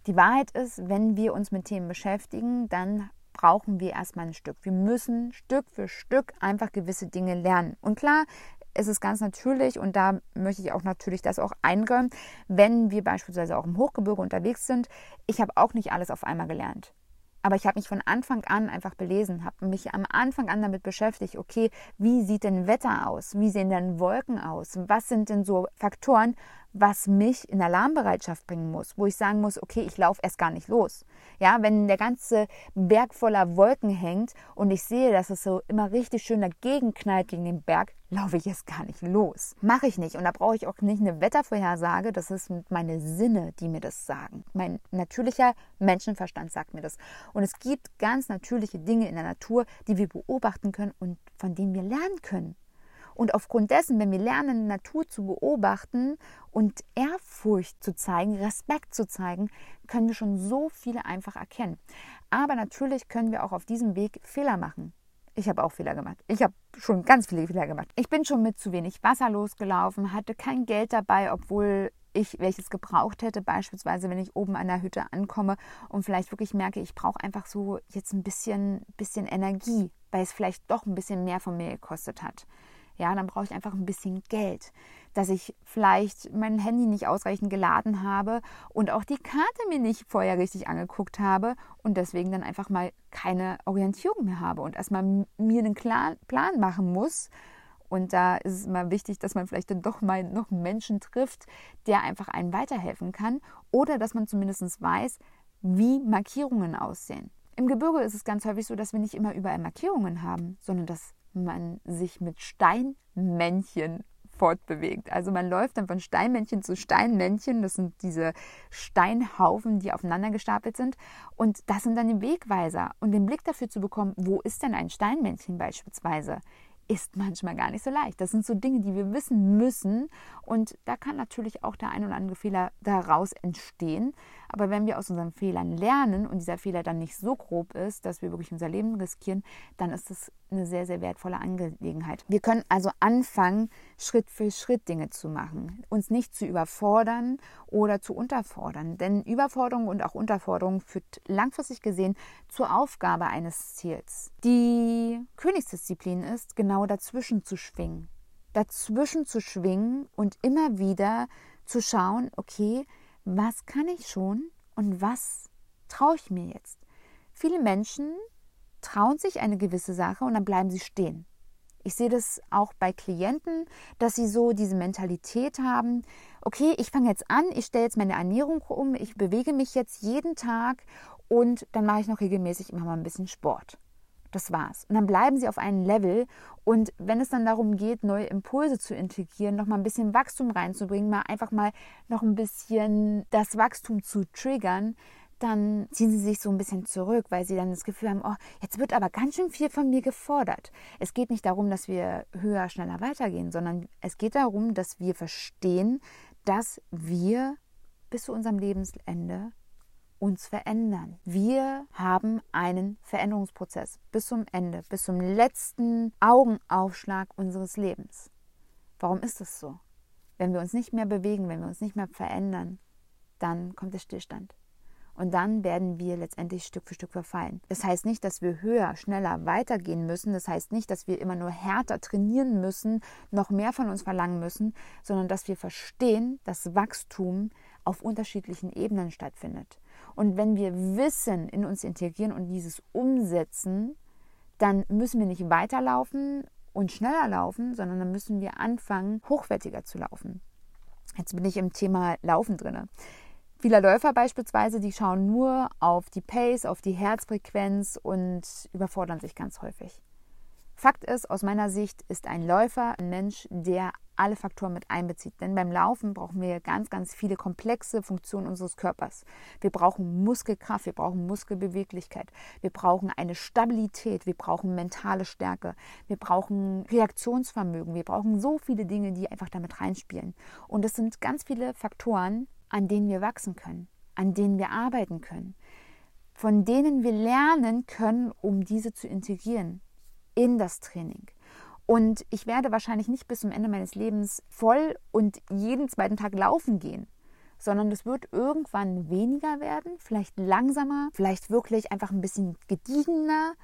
Die Wahrheit ist, wenn wir uns mit Themen beschäftigen, dann brauchen wir erstmal ein Stück. Wir müssen Stück für Stück einfach gewisse Dinge lernen. Und klar, es ist ganz natürlich und da möchte ich auch natürlich das auch einräumen, wenn wir beispielsweise auch im Hochgebirge unterwegs sind. Ich habe auch nicht alles auf einmal gelernt. Aber ich habe mich von Anfang an einfach belesen, habe mich am Anfang an damit beschäftigt, okay, wie sieht denn Wetter aus? Wie sehen denn Wolken aus? Was sind denn so Faktoren, was mich in Alarmbereitschaft bringen muss, wo ich sagen muss, okay, ich laufe erst gar nicht los. Ja, wenn der ganze Berg voller Wolken hängt und ich sehe, dass es so immer richtig schön dagegen knallt gegen den Berg, laufe ich erst gar nicht los. Mache ich nicht. Und da brauche ich auch nicht eine Wettervorhersage, das ist meine Sinne, die mir das sagen. Mein natürlicher Menschenverstand sagt mir das. Und es gibt ganz natürliche Dinge in der Natur, die wir beobachten können und von denen wir lernen können. Und aufgrund dessen, wenn wir lernen, Natur zu beobachten und Ehrfurcht zu zeigen, Respekt zu zeigen, können wir schon so viele einfach erkennen. Aber natürlich können wir auch auf diesem Weg Fehler machen. Ich habe auch Fehler gemacht. Ich habe schon ganz viele Fehler gemacht. Ich bin schon mit zu wenig Wasser losgelaufen, hatte kein Geld dabei, obwohl ich welches gebraucht hätte, beispielsweise wenn ich oben an der Hütte ankomme und vielleicht wirklich merke, ich brauche einfach so jetzt ein bisschen, bisschen Energie, weil es vielleicht doch ein bisschen mehr von mir gekostet hat ja, dann brauche ich einfach ein bisschen Geld, dass ich vielleicht mein Handy nicht ausreichend geladen habe und auch die Karte mir nicht vorher richtig angeguckt habe und deswegen dann einfach mal keine Orientierung mehr habe und erstmal mir einen Plan machen muss. Und da ist es immer wichtig, dass man vielleicht dann doch mal noch einen Menschen trifft, der einfach einen weiterhelfen kann oder dass man zumindest weiß, wie Markierungen aussehen. Im Gebirge ist es ganz häufig so, dass wir nicht immer überall Markierungen haben, sondern dass man sich mit Steinmännchen fortbewegt. Also man läuft dann von Steinmännchen zu Steinmännchen. Das sind diese Steinhaufen, die aufeinander gestapelt sind. Und das sind dann die Wegweiser. Und den Blick dafür zu bekommen, wo ist denn ein Steinmännchen beispielsweise? ist manchmal gar nicht so leicht. Das sind so Dinge, die wir wissen müssen. Und da kann natürlich auch der ein oder andere Fehler daraus entstehen. Aber wenn wir aus unseren Fehlern lernen und dieser Fehler dann nicht so grob ist, dass wir wirklich unser Leben riskieren, dann ist das eine sehr, sehr wertvolle Angelegenheit. Wir können also anfangen, Schritt für Schritt Dinge zu machen, uns nicht zu überfordern oder zu unterfordern. Denn Überforderung und auch Unterforderung führt langfristig gesehen zur Aufgabe eines Ziels. Die Königsdisziplin ist, genau dazwischen zu schwingen. Dazwischen zu schwingen und immer wieder zu schauen, okay, was kann ich schon und was traue ich mir jetzt? Viele Menschen trauen sich eine gewisse Sache und dann bleiben sie stehen. Ich sehe das auch bei Klienten, dass sie so diese Mentalität haben, okay, ich fange jetzt an, ich stelle jetzt meine Ernährung um, ich bewege mich jetzt jeden Tag und dann mache ich noch regelmäßig immer mal ein bisschen Sport. Das war's. Und dann bleiben sie auf einem Level. Und wenn es dann darum geht, neue Impulse zu integrieren, noch mal ein bisschen Wachstum reinzubringen, mal einfach mal noch ein bisschen das Wachstum zu triggern, dann ziehen sie sich so ein bisschen zurück, weil sie dann das Gefühl haben, oh, jetzt wird aber ganz schön viel von mir gefordert. Es geht nicht darum, dass wir höher, schneller weitergehen, sondern es geht darum, dass wir verstehen, dass wir bis zu unserem Lebensende uns verändern. Wir haben einen Veränderungsprozess bis zum Ende, bis zum letzten Augenaufschlag unseres Lebens. Warum ist das so? Wenn wir uns nicht mehr bewegen, wenn wir uns nicht mehr verändern, dann kommt der Stillstand. Und dann werden wir letztendlich Stück für Stück verfallen. Das heißt nicht, dass wir höher, schneller weitergehen müssen. Das heißt nicht, dass wir immer nur härter trainieren müssen, noch mehr von uns verlangen müssen, sondern dass wir verstehen, dass Wachstum auf unterschiedlichen Ebenen stattfindet. Und wenn wir Wissen in uns integrieren und dieses umsetzen, dann müssen wir nicht weiterlaufen und schneller laufen, sondern dann müssen wir anfangen, hochwertiger zu laufen. Jetzt bin ich im Thema Laufen drinne. Viele Läufer beispielsweise, die schauen nur auf die Pace, auf die Herzfrequenz und überfordern sich ganz häufig. Fakt ist, aus meiner Sicht ist ein Läufer ein Mensch, der alle Faktoren mit einbezieht. Denn beim Laufen brauchen wir ganz, ganz viele komplexe Funktionen unseres Körpers. Wir brauchen Muskelkraft, wir brauchen Muskelbeweglichkeit, wir brauchen eine Stabilität, wir brauchen mentale Stärke, wir brauchen Reaktionsvermögen, wir brauchen so viele Dinge, die einfach damit reinspielen. Und es sind ganz viele Faktoren, an denen wir wachsen können, an denen wir arbeiten können, von denen wir lernen können, um diese zu integrieren in das Training. Und ich werde wahrscheinlich nicht bis zum Ende meines Lebens voll und jeden zweiten Tag laufen gehen, sondern es wird irgendwann weniger werden, vielleicht langsamer, vielleicht wirklich einfach ein bisschen gediegener.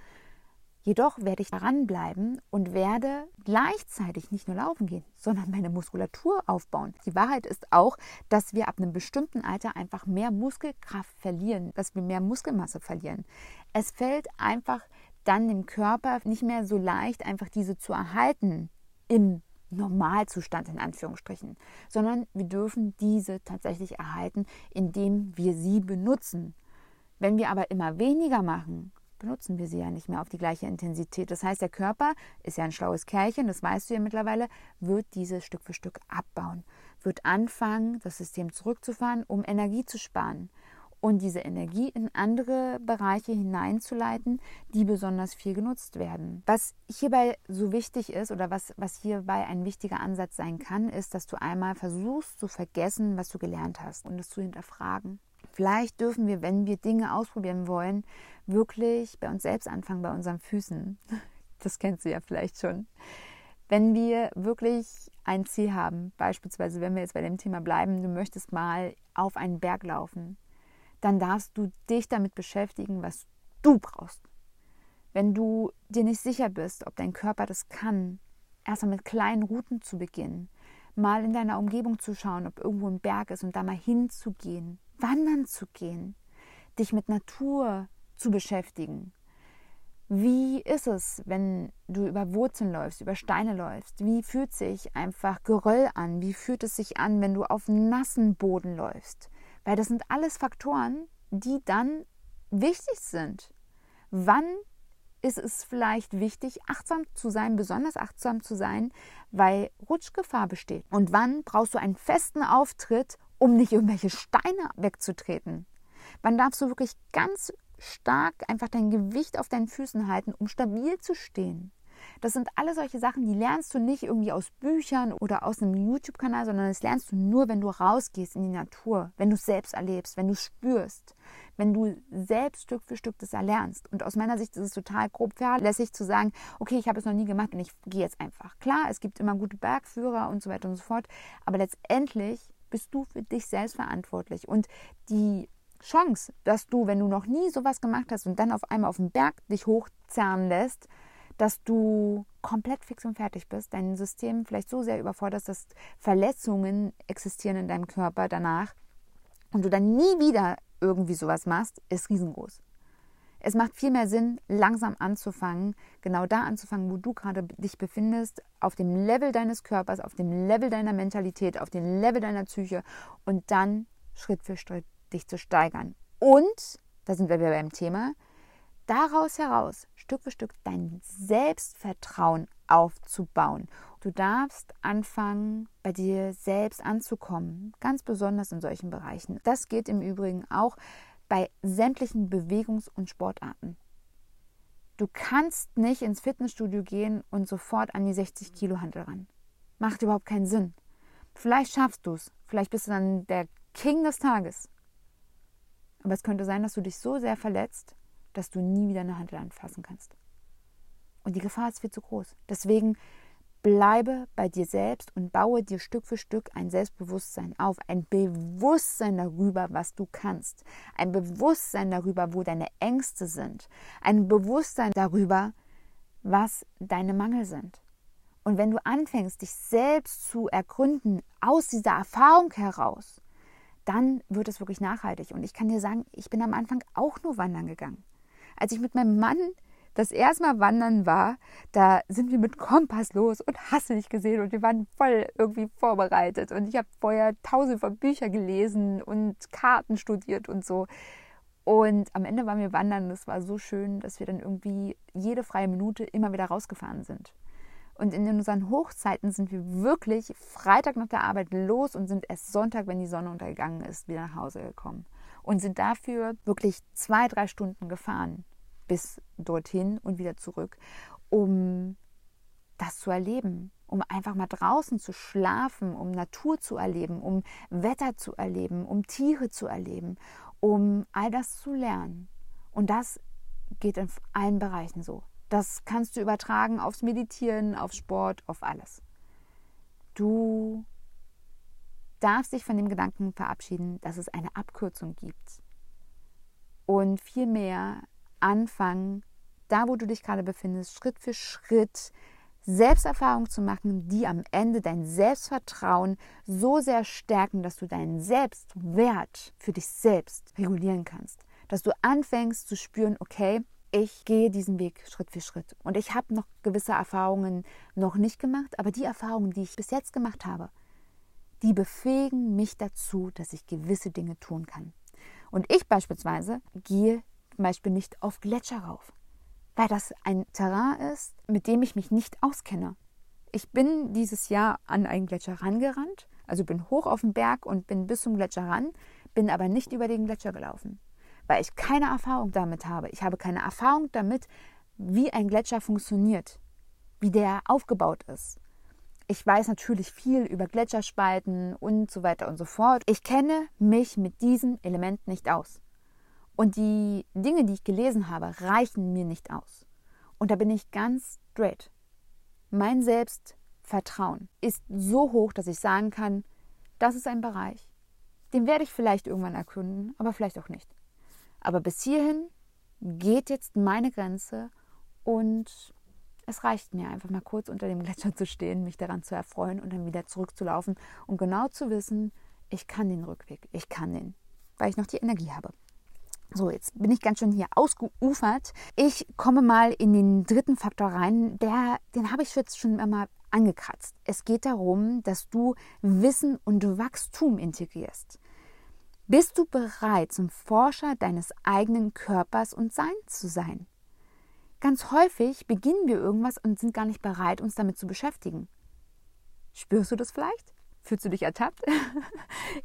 Jedoch werde ich daran bleiben und werde gleichzeitig nicht nur laufen gehen, sondern meine Muskulatur aufbauen. Die Wahrheit ist auch, dass wir ab einem bestimmten Alter einfach mehr Muskelkraft verlieren, dass wir mehr Muskelmasse verlieren. Es fällt einfach dann dem Körper nicht mehr so leicht, einfach diese zu erhalten im Normalzustand in Anführungsstrichen, sondern wir dürfen diese tatsächlich erhalten, indem wir sie benutzen. Wenn wir aber immer weniger machen, benutzen wir sie ja nicht mehr auf die gleiche Intensität. Das heißt, der Körper ist ja ein schlaues Kerlchen, das weißt du ja mittlerweile, wird diese Stück für Stück abbauen, wird anfangen, das System zurückzufahren, um Energie zu sparen und diese Energie in andere Bereiche hineinzuleiten, die besonders viel genutzt werden. Was hierbei so wichtig ist oder was, was hierbei ein wichtiger Ansatz sein kann, ist, dass du einmal versuchst zu vergessen, was du gelernt hast und es zu hinterfragen. Vielleicht dürfen wir, wenn wir Dinge ausprobieren wollen, wirklich bei uns selbst anfangen, bei unseren Füßen. Das kennst du ja vielleicht schon. Wenn wir wirklich ein Ziel haben, beispielsweise wenn wir jetzt bei dem Thema bleiben, du möchtest mal auf einen Berg laufen, dann darfst du dich damit beschäftigen, was du brauchst. Wenn du dir nicht sicher bist, ob dein Körper das kann, erstmal mit kleinen Routen zu beginnen, mal in deiner Umgebung zu schauen, ob irgendwo ein Berg ist und da mal hinzugehen, wandern zu gehen, dich mit Natur zu beschäftigen. Wie ist es, wenn du über Wurzeln läufst, über Steine läufst? Wie fühlt sich einfach Geröll an? Wie fühlt es sich an, wenn du auf nassen Boden läufst? Weil das sind alles Faktoren, die dann wichtig sind. Wann ist es vielleicht wichtig, achtsam zu sein, besonders achtsam zu sein, weil Rutschgefahr besteht? Und wann brauchst du einen festen Auftritt, um nicht irgendwelche Steine wegzutreten? Wann darfst du wirklich ganz stark einfach dein Gewicht auf deinen Füßen halten, um stabil zu stehen? Das sind alle solche Sachen, die lernst du nicht irgendwie aus Büchern oder aus einem YouTube-Kanal, sondern das lernst du nur, wenn du rausgehst in die Natur, wenn du es selbst erlebst, wenn du spürst, wenn du selbst Stück für Stück das erlernst. Und aus meiner Sicht ist es total grob fahrlässig zu sagen, okay, ich habe es noch nie gemacht und ich gehe jetzt einfach. Klar, es gibt immer gute Bergführer und so weiter und so fort, aber letztendlich bist du für dich selbst verantwortlich. Und die Chance, dass du, wenn du noch nie sowas gemacht hast und dann auf einmal auf den Berg dich hochzerren lässt, dass du komplett fix und fertig bist, dein System vielleicht so sehr überforderst, dass Verletzungen existieren in deinem Körper danach und du dann nie wieder irgendwie sowas machst, ist riesengroß. Es macht viel mehr Sinn, langsam anzufangen, genau da anzufangen, wo du gerade dich befindest, auf dem Level deines Körpers, auf dem Level deiner Mentalität, auf dem Level deiner Psyche und dann Schritt für Schritt dich zu steigern. Und, da sind wir wieder beim Thema, daraus heraus Stück für Stück dein Selbstvertrauen aufzubauen. Du darfst anfangen, bei dir selbst anzukommen, ganz besonders in solchen Bereichen. Das geht im Übrigen auch bei sämtlichen Bewegungs- und Sportarten. Du kannst nicht ins Fitnessstudio gehen und sofort an die 60 Kilo Handel ran. Macht überhaupt keinen Sinn. Vielleicht schaffst du es. Vielleicht bist du dann der King des Tages. Aber es könnte sein, dass du dich so sehr verletzt, dass du nie wieder eine Handel anfassen kannst. Und die Gefahr ist viel zu groß. Deswegen bleibe bei dir selbst und baue dir Stück für Stück ein Selbstbewusstsein auf. Ein Bewusstsein darüber, was du kannst. Ein Bewusstsein darüber, wo deine Ängste sind. Ein Bewusstsein darüber, was deine Mangel sind. Und wenn du anfängst, dich selbst zu ergründen aus dieser Erfahrung heraus, dann wird es wirklich nachhaltig. Und ich kann dir sagen, ich bin am Anfang auch nur wandern gegangen. Als ich mit meinem Mann das erste Mal wandern war, da sind wir mit Kompass los und hast du nicht gesehen und wir waren voll irgendwie vorbereitet und ich habe vorher tausende von Büchern gelesen und Karten studiert und so. Und am Ende waren wir wandern und es war so schön, dass wir dann irgendwie jede freie Minute immer wieder rausgefahren sind. Und in unseren Hochzeiten sind wir wirklich Freitag nach der Arbeit los und sind erst Sonntag, wenn die Sonne untergegangen ist, wieder nach Hause gekommen. Und sind dafür wirklich zwei, drei Stunden gefahren bis dorthin und wieder zurück, um das zu erleben, um einfach mal draußen zu schlafen, um Natur zu erleben, um Wetter zu erleben, um Tiere zu erleben, um all das zu lernen. Und das geht in allen Bereichen so. Das kannst du übertragen aufs Meditieren, auf Sport, auf alles. Du darfst dich von dem Gedanken verabschieden, dass es eine Abkürzung gibt. Und vielmehr anfangen, da wo du dich gerade befindest, Schritt für Schritt Selbsterfahrung zu machen, die am Ende dein Selbstvertrauen so sehr stärken, dass du deinen Selbstwert für dich selbst regulieren kannst. Dass du anfängst zu spüren, okay, ich gehe diesen Weg Schritt für Schritt. Und ich habe noch gewisse Erfahrungen noch nicht gemacht, aber die Erfahrungen, die ich bis jetzt gemacht habe, die befähigen mich dazu, dass ich gewisse Dinge tun kann. Und ich beispielsweise gehe Beispiel nicht auf Gletscher rauf, weil das ein Terrain ist, mit dem ich mich nicht auskenne. Ich bin dieses Jahr an einen Gletscher rangerannt, also bin hoch auf den Berg und bin bis zum Gletscher ran, bin aber nicht über den Gletscher gelaufen, weil ich keine Erfahrung damit habe. Ich habe keine Erfahrung damit, wie ein Gletscher funktioniert, wie der aufgebaut ist. Ich weiß natürlich viel über Gletscherspalten und so weiter und so fort. Ich kenne mich mit diesem Element nicht aus. Und die Dinge, die ich gelesen habe, reichen mir nicht aus. Und da bin ich ganz straight. Mein Selbstvertrauen ist so hoch, dass ich sagen kann, das ist ein Bereich, den werde ich vielleicht irgendwann erkunden, aber vielleicht auch nicht. Aber bis hierhin geht jetzt meine Grenze und es reicht mir einfach mal kurz unter dem Gletscher zu stehen, mich daran zu erfreuen und dann wieder zurückzulaufen und genau zu wissen, ich kann den Rückweg, ich kann den, weil ich noch die Energie habe. So, jetzt bin ich ganz schön hier ausgeufert. Ich komme mal in den dritten Faktor rein. Der, den habe ich jetzt schon einmal angekratzt. Es geht darum, dass du Wissen und Wachstum integrierst. Bist du bereit, zum Forscher deines eigenen Körpers und Seins zu sein? Ganz häufig beginnen wir irgendwas und sind gar nicht bereit, uns damit zu beschäftigen. Spürst du das vielleicht? Fühlst du dich ertappt?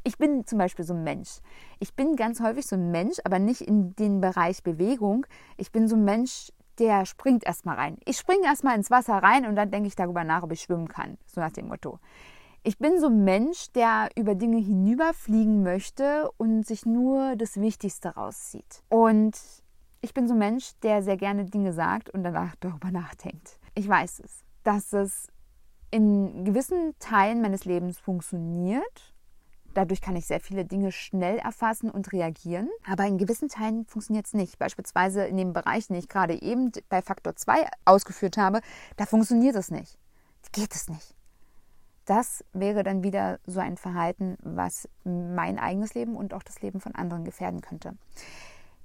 Ich bin zum Beispiel so ein Mensch. Ich bin ganz häufig so ein Mensch, aber nicht in den Bereich Bewegung. Ich bin so ein Mensch, der springt erstmal rein. Ich springe erstmal ins Wasser rein und dann denke ich darüber nach, ob ich schwimmen kann. So nach dem Motto. Ich bin so ein Mensch, der über Dinge hinüberfliegen möchte und sich nur das Wichtigste rauszieht. Und ich bin so ein Mensch, der sehr gerne Dinge sagt und danach darüber nachdenkt. Ich weiß es, dass es in gewissen Teilen meines Lebens funktioniert. Dadurch kann ich sehr viele Dinge schnell erfassen und reagieren. Aber in gewissen Teilen funktioniert es nicht. Beispielsweise in dem Bereich, den ich gerade eben bei Faktor 2 ausgeführt habe, da funktioniert es nicht. Geht es nicht. Das wäre dann wieder so ein Verhalten, was mein eigenes Leben und auch das Leben von anderen gefährden könnte.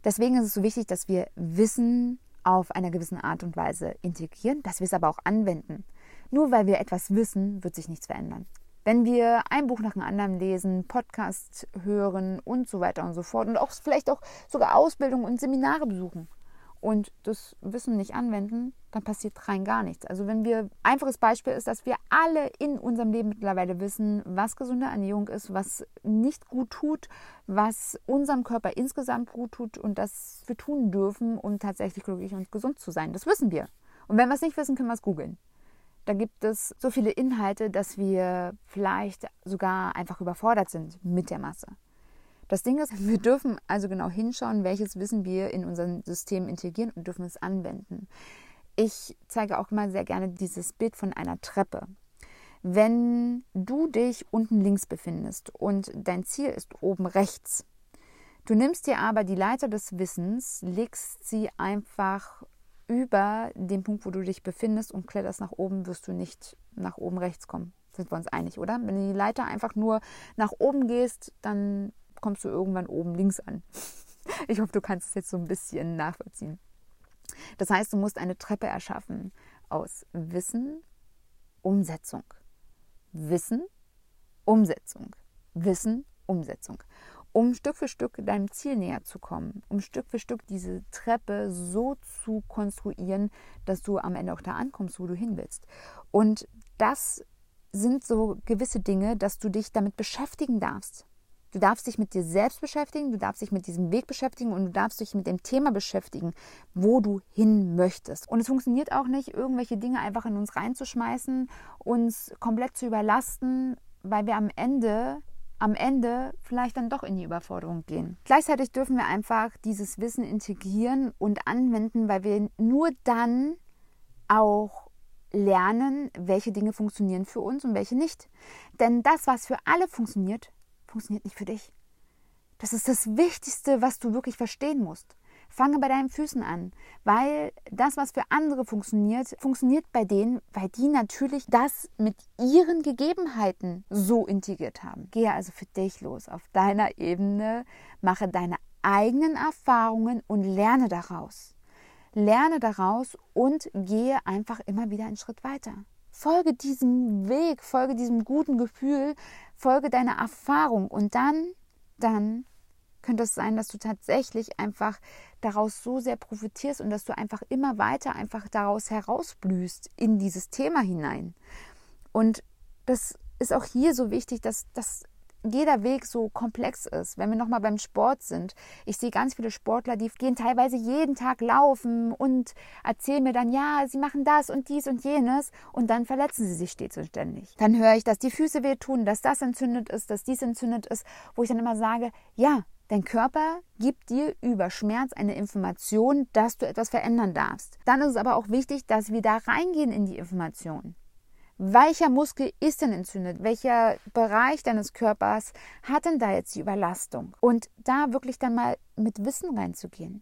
Deswegen ist es so wichtig, dass wir Wissen auf einer gewissen Art und Weise integrieren, dass wir es aber auch anwenden. Nur weil wir etwas wissen, wird sich nichts verändern. Wenn wir ein Buch nach dem anderen lesen, Podcast hören und so weiter und so fort und auch vielleicht auch sogar Ausbildung und Seminare besuchen, und das Wissen nicht anwenden, dann passiert rein gar nichts. Also wenn wir, einfaches Beispiel ist, dass wir alle in unserem Leben mittlerweile wissen, was gesunde Ernährung ist, was nicht gut tut, was unserem Körper insgesamt gut tut und das wir tun dürfen, um tatsächlich glücklich und gesund zu sein. Das wissen wir. Und wenn wir es nicht wissen, können wir es googeln. Da gibt es so viele Inhalte, dass wir vielleicht sogar einfach überfordert sind mit der Masse. Das Ding ist, wir dürfen also genau hinschauen, welches Wissen wir in unserem System integrieren und dürfen es anwenden. Ich zeige auch immer sehr gerne dieses Bild von einer Treppe. Wenn du dich unten links befindest und dein Ziel ist oben rechts, du nimmst dir aber die Leiter des Wissens, legst sie einfach über den Punkt, wo du dich befindest und kletterst nach oben, wirst du nicht nach oben rechts kommen. Sind wir uns einig, oder? Wenn du die Leiter einfach nur nach oben gehst, dann kommst du irgendwann oben links an. Ich hoffe, du kannst es jetzt so ein bisschen nachvollziehen. Das heißt, du musst eine Treppe erschaffen aus Wissen, Umsetzung. Wissen, Umsetzung. Wissen, Umsetzung. Um Stück für Stück deinem Ziel näher zu kommen, um Stück für Stück diese Treppe so zu konstruieren, dass du am Ende auch da ankommst, wo du hin willst. Und das sind so gewisse Dinge, dass du dich damit beschäftigen darfst. Du darfst dich mit dir selbst beschäftigen, du darfst dich mit diesem Weg beschäftigen und du darfst dich mit dem Thema beschäftigen, wo du hin möchtest. Und es funktioniert auch nicht, irgendwelche Dinge einfach in uns reinzuschmeißen, uns komplett zu überlasten, weil wir am Ende am Ende vielleicht dann doch in die Überforderung gehen. Gleichzeitig dürfen wir einfach dieses Wissen integrieren und anwenden, weil wir nur dann auch lernen, welche Dinge funktionieren für uns und welche nicht. Denn das, was für alle funktioniert, funktioniert nicht für dich. Das ist das Wichtigste, was du wirklich verstehen musst. Fange bei deinen Füßen an, weil das, was für andere funktioniert, funktioniert bei denen, weil die natürlich das mit ihren Gegebenheiten so integriert haben. Gehe also für dich los auf deiner Ebene, mache deine eigenen Erfahrungen und lerne daraus. Lerne daraus und gehe einfach immer wieder einen Schritt weiter. Folge diesem Weg, folge diesem guten Gefühl, folge deiner Erfahrung und dann, dann könnte es sein, dass du tatsächlich einfach daraus so sehr profitierst und dass du einfach immer weiter einfach daraus herausblühst in dieses Thema hinein. Und das ist auch hier so wichtig, dass, dass jeder Weg so komplex ist. Wenn wir nochmal beim Sport sind, ich sehe ganz viele Sportler, die gehen teilweise jeden Tag laufen und erzählen mir dann, ja, sie machen das und dies und jenes und dann verletzen sie sich stets und ständig. Dann höre ich, dass die Füße wehtun, dass das entzündet ist, dass dies entzündet ist, wo ich dann immer sage, ja, Dein Körper gibt dir über Schmerz eine Information, dass du etwas verändern darfst. Dann ist es aber auch wichtig, dass wir da reingehen in die Information. Welcher Muskel ist denn entzündet? Welcher Bereich deines Körpers hat denn da jetzt die Überlastung? Und da wirklich dann mal mit Wissen reinzugehen.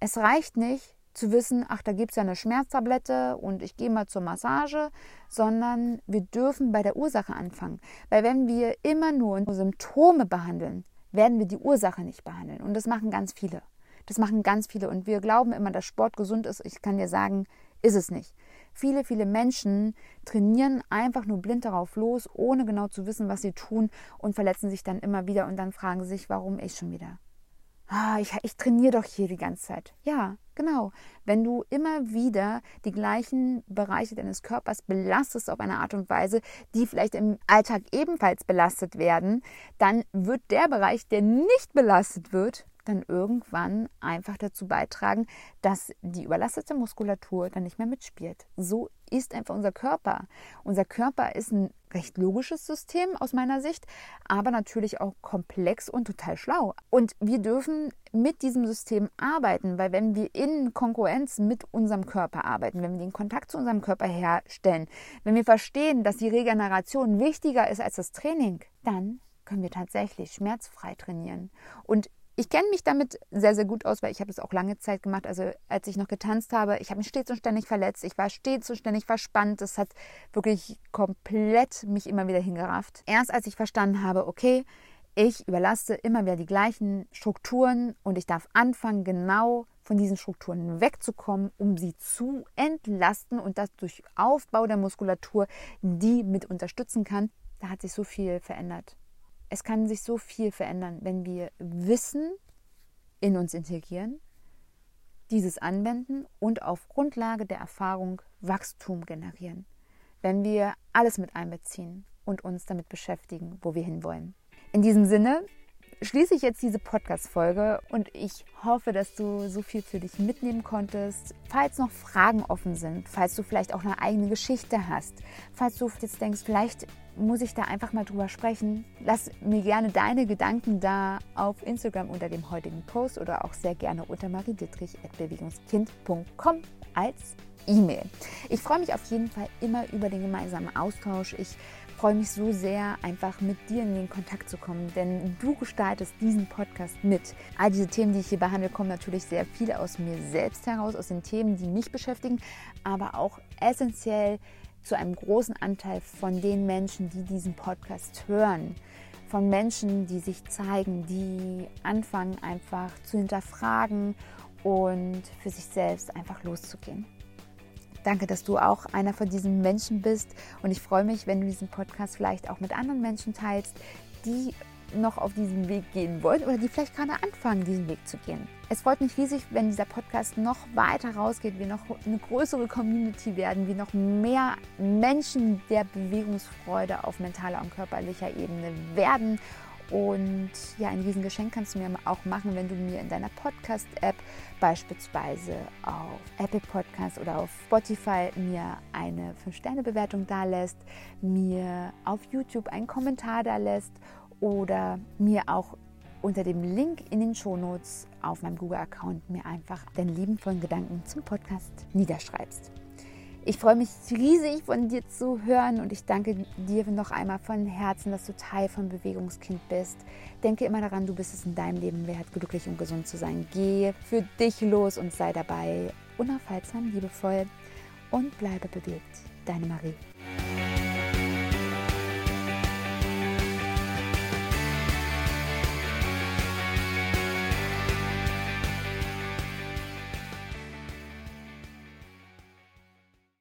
Es reicht nicht zu wissen, ach, da gibt es ja eine Schmerztablette und ich gehe mal zur Massage, sondern wir dürfen bei der Ursache anfangen. Weil wenn wir immer nur Symptome behandeln, werden wir die Ursache nicht behandeln. Und das machen ganz viele. Das machen ganz viele. Und wir glauben immer, dass Sport gesund ist. Ich kann dir sagen, ist es nicht. Viele, viele Menschen trainieren einfach nur blind darauf los, ohne genau zu wissen, was sie tun und verletzen sich dann immer wieder und dann fragen sich, warum ich schon wieder? Ah, ich, ich trainiere doch hier die ganze Zeit. Ja, genau. Wenn du immer wieder die gleichen Bereiche deines Körpers belastest auf eine Art und Weise, die vielleicht im Alltag ebenfalls belastet werden, dann wird der Bereich, der nicht belastet wird, dann irgendwann einfach dazu beitragen, dass die überlastete Muskulatur dann nicht mehr mitspielt. So ist einfach unser Körper. Unser Körper ist ein recht logisches System aus meiner Sicht, aber natürlich auch komplex und total schlau. Und wir dürfen mit diesem System arbeiten, weil wenn wir in Konkurrenz mit unserem Körper arbeiten, wenn wir den Kontakt zu unserem Körper herstellen, wenn wir verstehen, dass die Regeneration wichtiger ist als das Training, dann können wir tatsächlich schmerzfrei trainieren. Und ich kenne mich damit sehr, sehr gut aus, weil ich habe es auch lange Zeit gemacht. Also als ich noch getanzt habe, ich habe mich stets und ständig verletzt. Ich war stets und ständig verspannt. Das hat wirklich komplett mich immer wieder hingerafft. Erst als ich verstanden habe, okay, Ich überlaste immer wieder die gleichen Strukturen und ich darf anfangen, genau von diesen Strukturen wegzukommen, um sie zu entlasten und das durch Aufbau der Muskulatur, die mit unterstützen kann. Da hat sich so viel verändert. Es kann sich so viel verändern, wenn wir Wissen in uns integrieren, dieses anwenden und auf Grundlage der Erfahrung Wachstum generieren. Wenn wir alles mit einbeziehen und uns damit beschäftigen, wo wir hinwollen. In diesem Sinne schließe ich jetzt diese Podcast-Folge und ich hoffe, dass du so viel für dich mitnehmen konntest. Falls noch Fragen offen sind, falls du vielleicht auch eine eigene Geschichte hast, falls du jetzt denkst, vielleicht muss ich da einfach mal drüber sprechen, lass mir gerne deine Gedanken da auf Instagram unter dem heutigen Post oder auch sehr gerne unter mariedittrich.bewegungskind.com als E-Mail. Ich freue mich auf jeden Fall immer über den gemeinsamen Austausch. Ich freue mich so sehr, einfach mit dir in den Kontakt zu kommen, denn du gestaltest diesen Podcast mit. All diese Themen, die ich hier behandle, kommen natürlich sehr viele aus mir selbst heraus, aus den Themen, die mich beschäftigen, aber auch essentiell zu einem großen Anteil von den Menschen, die diesen Podcast hören. Von Menschen, die sich zeigen, die anfangen einfach zu hinterfragen und für sich selbst einfach loszugehen. Danke, dass du auch einer von diesen Menschen bist und ich freue mich, wenn du diesen Podcast vielleicht auch mit anderen Menschen teilst, die noch auf diesem Weg gehen wollen oder die vielleicht gerade anfangen, diesen Weg zu gehen. Es freut mich riesig, wenn dieser Podcast noch weiter rausgeht, wir noch eine größere Community werden, wir noch mehr Menschen der Bewegungsfreude auf mentaler und körperlicher Ebene werden und ja, ein Riesengeschenk kannst du mir auch machen, wenn du mir in deiner Podcast-App, beispielsweise auf Apple Podcast oder auf Spotify, mir eine 5-Sterne-Bewertung da lässt, mir auf YouTube einen Kommentar da lässt oder mir auch unter dem Link in den Shownotes auf meinem Google-Account mir einfach deine liebenvollen Gedanken zum Podcast niederschreibst. Ich freue mich riesig von dir zu hören und ich danke dir noch einmal von Herzen, dass du Teil von Bewegungskind bist. Denke immer daran, du bist es in deinem Leben wert, glücklich und gesund zu sein. Geh für dich los und sei dabei unaufhaltsam, liebevoll und bleibe bewegt. Deine Marie.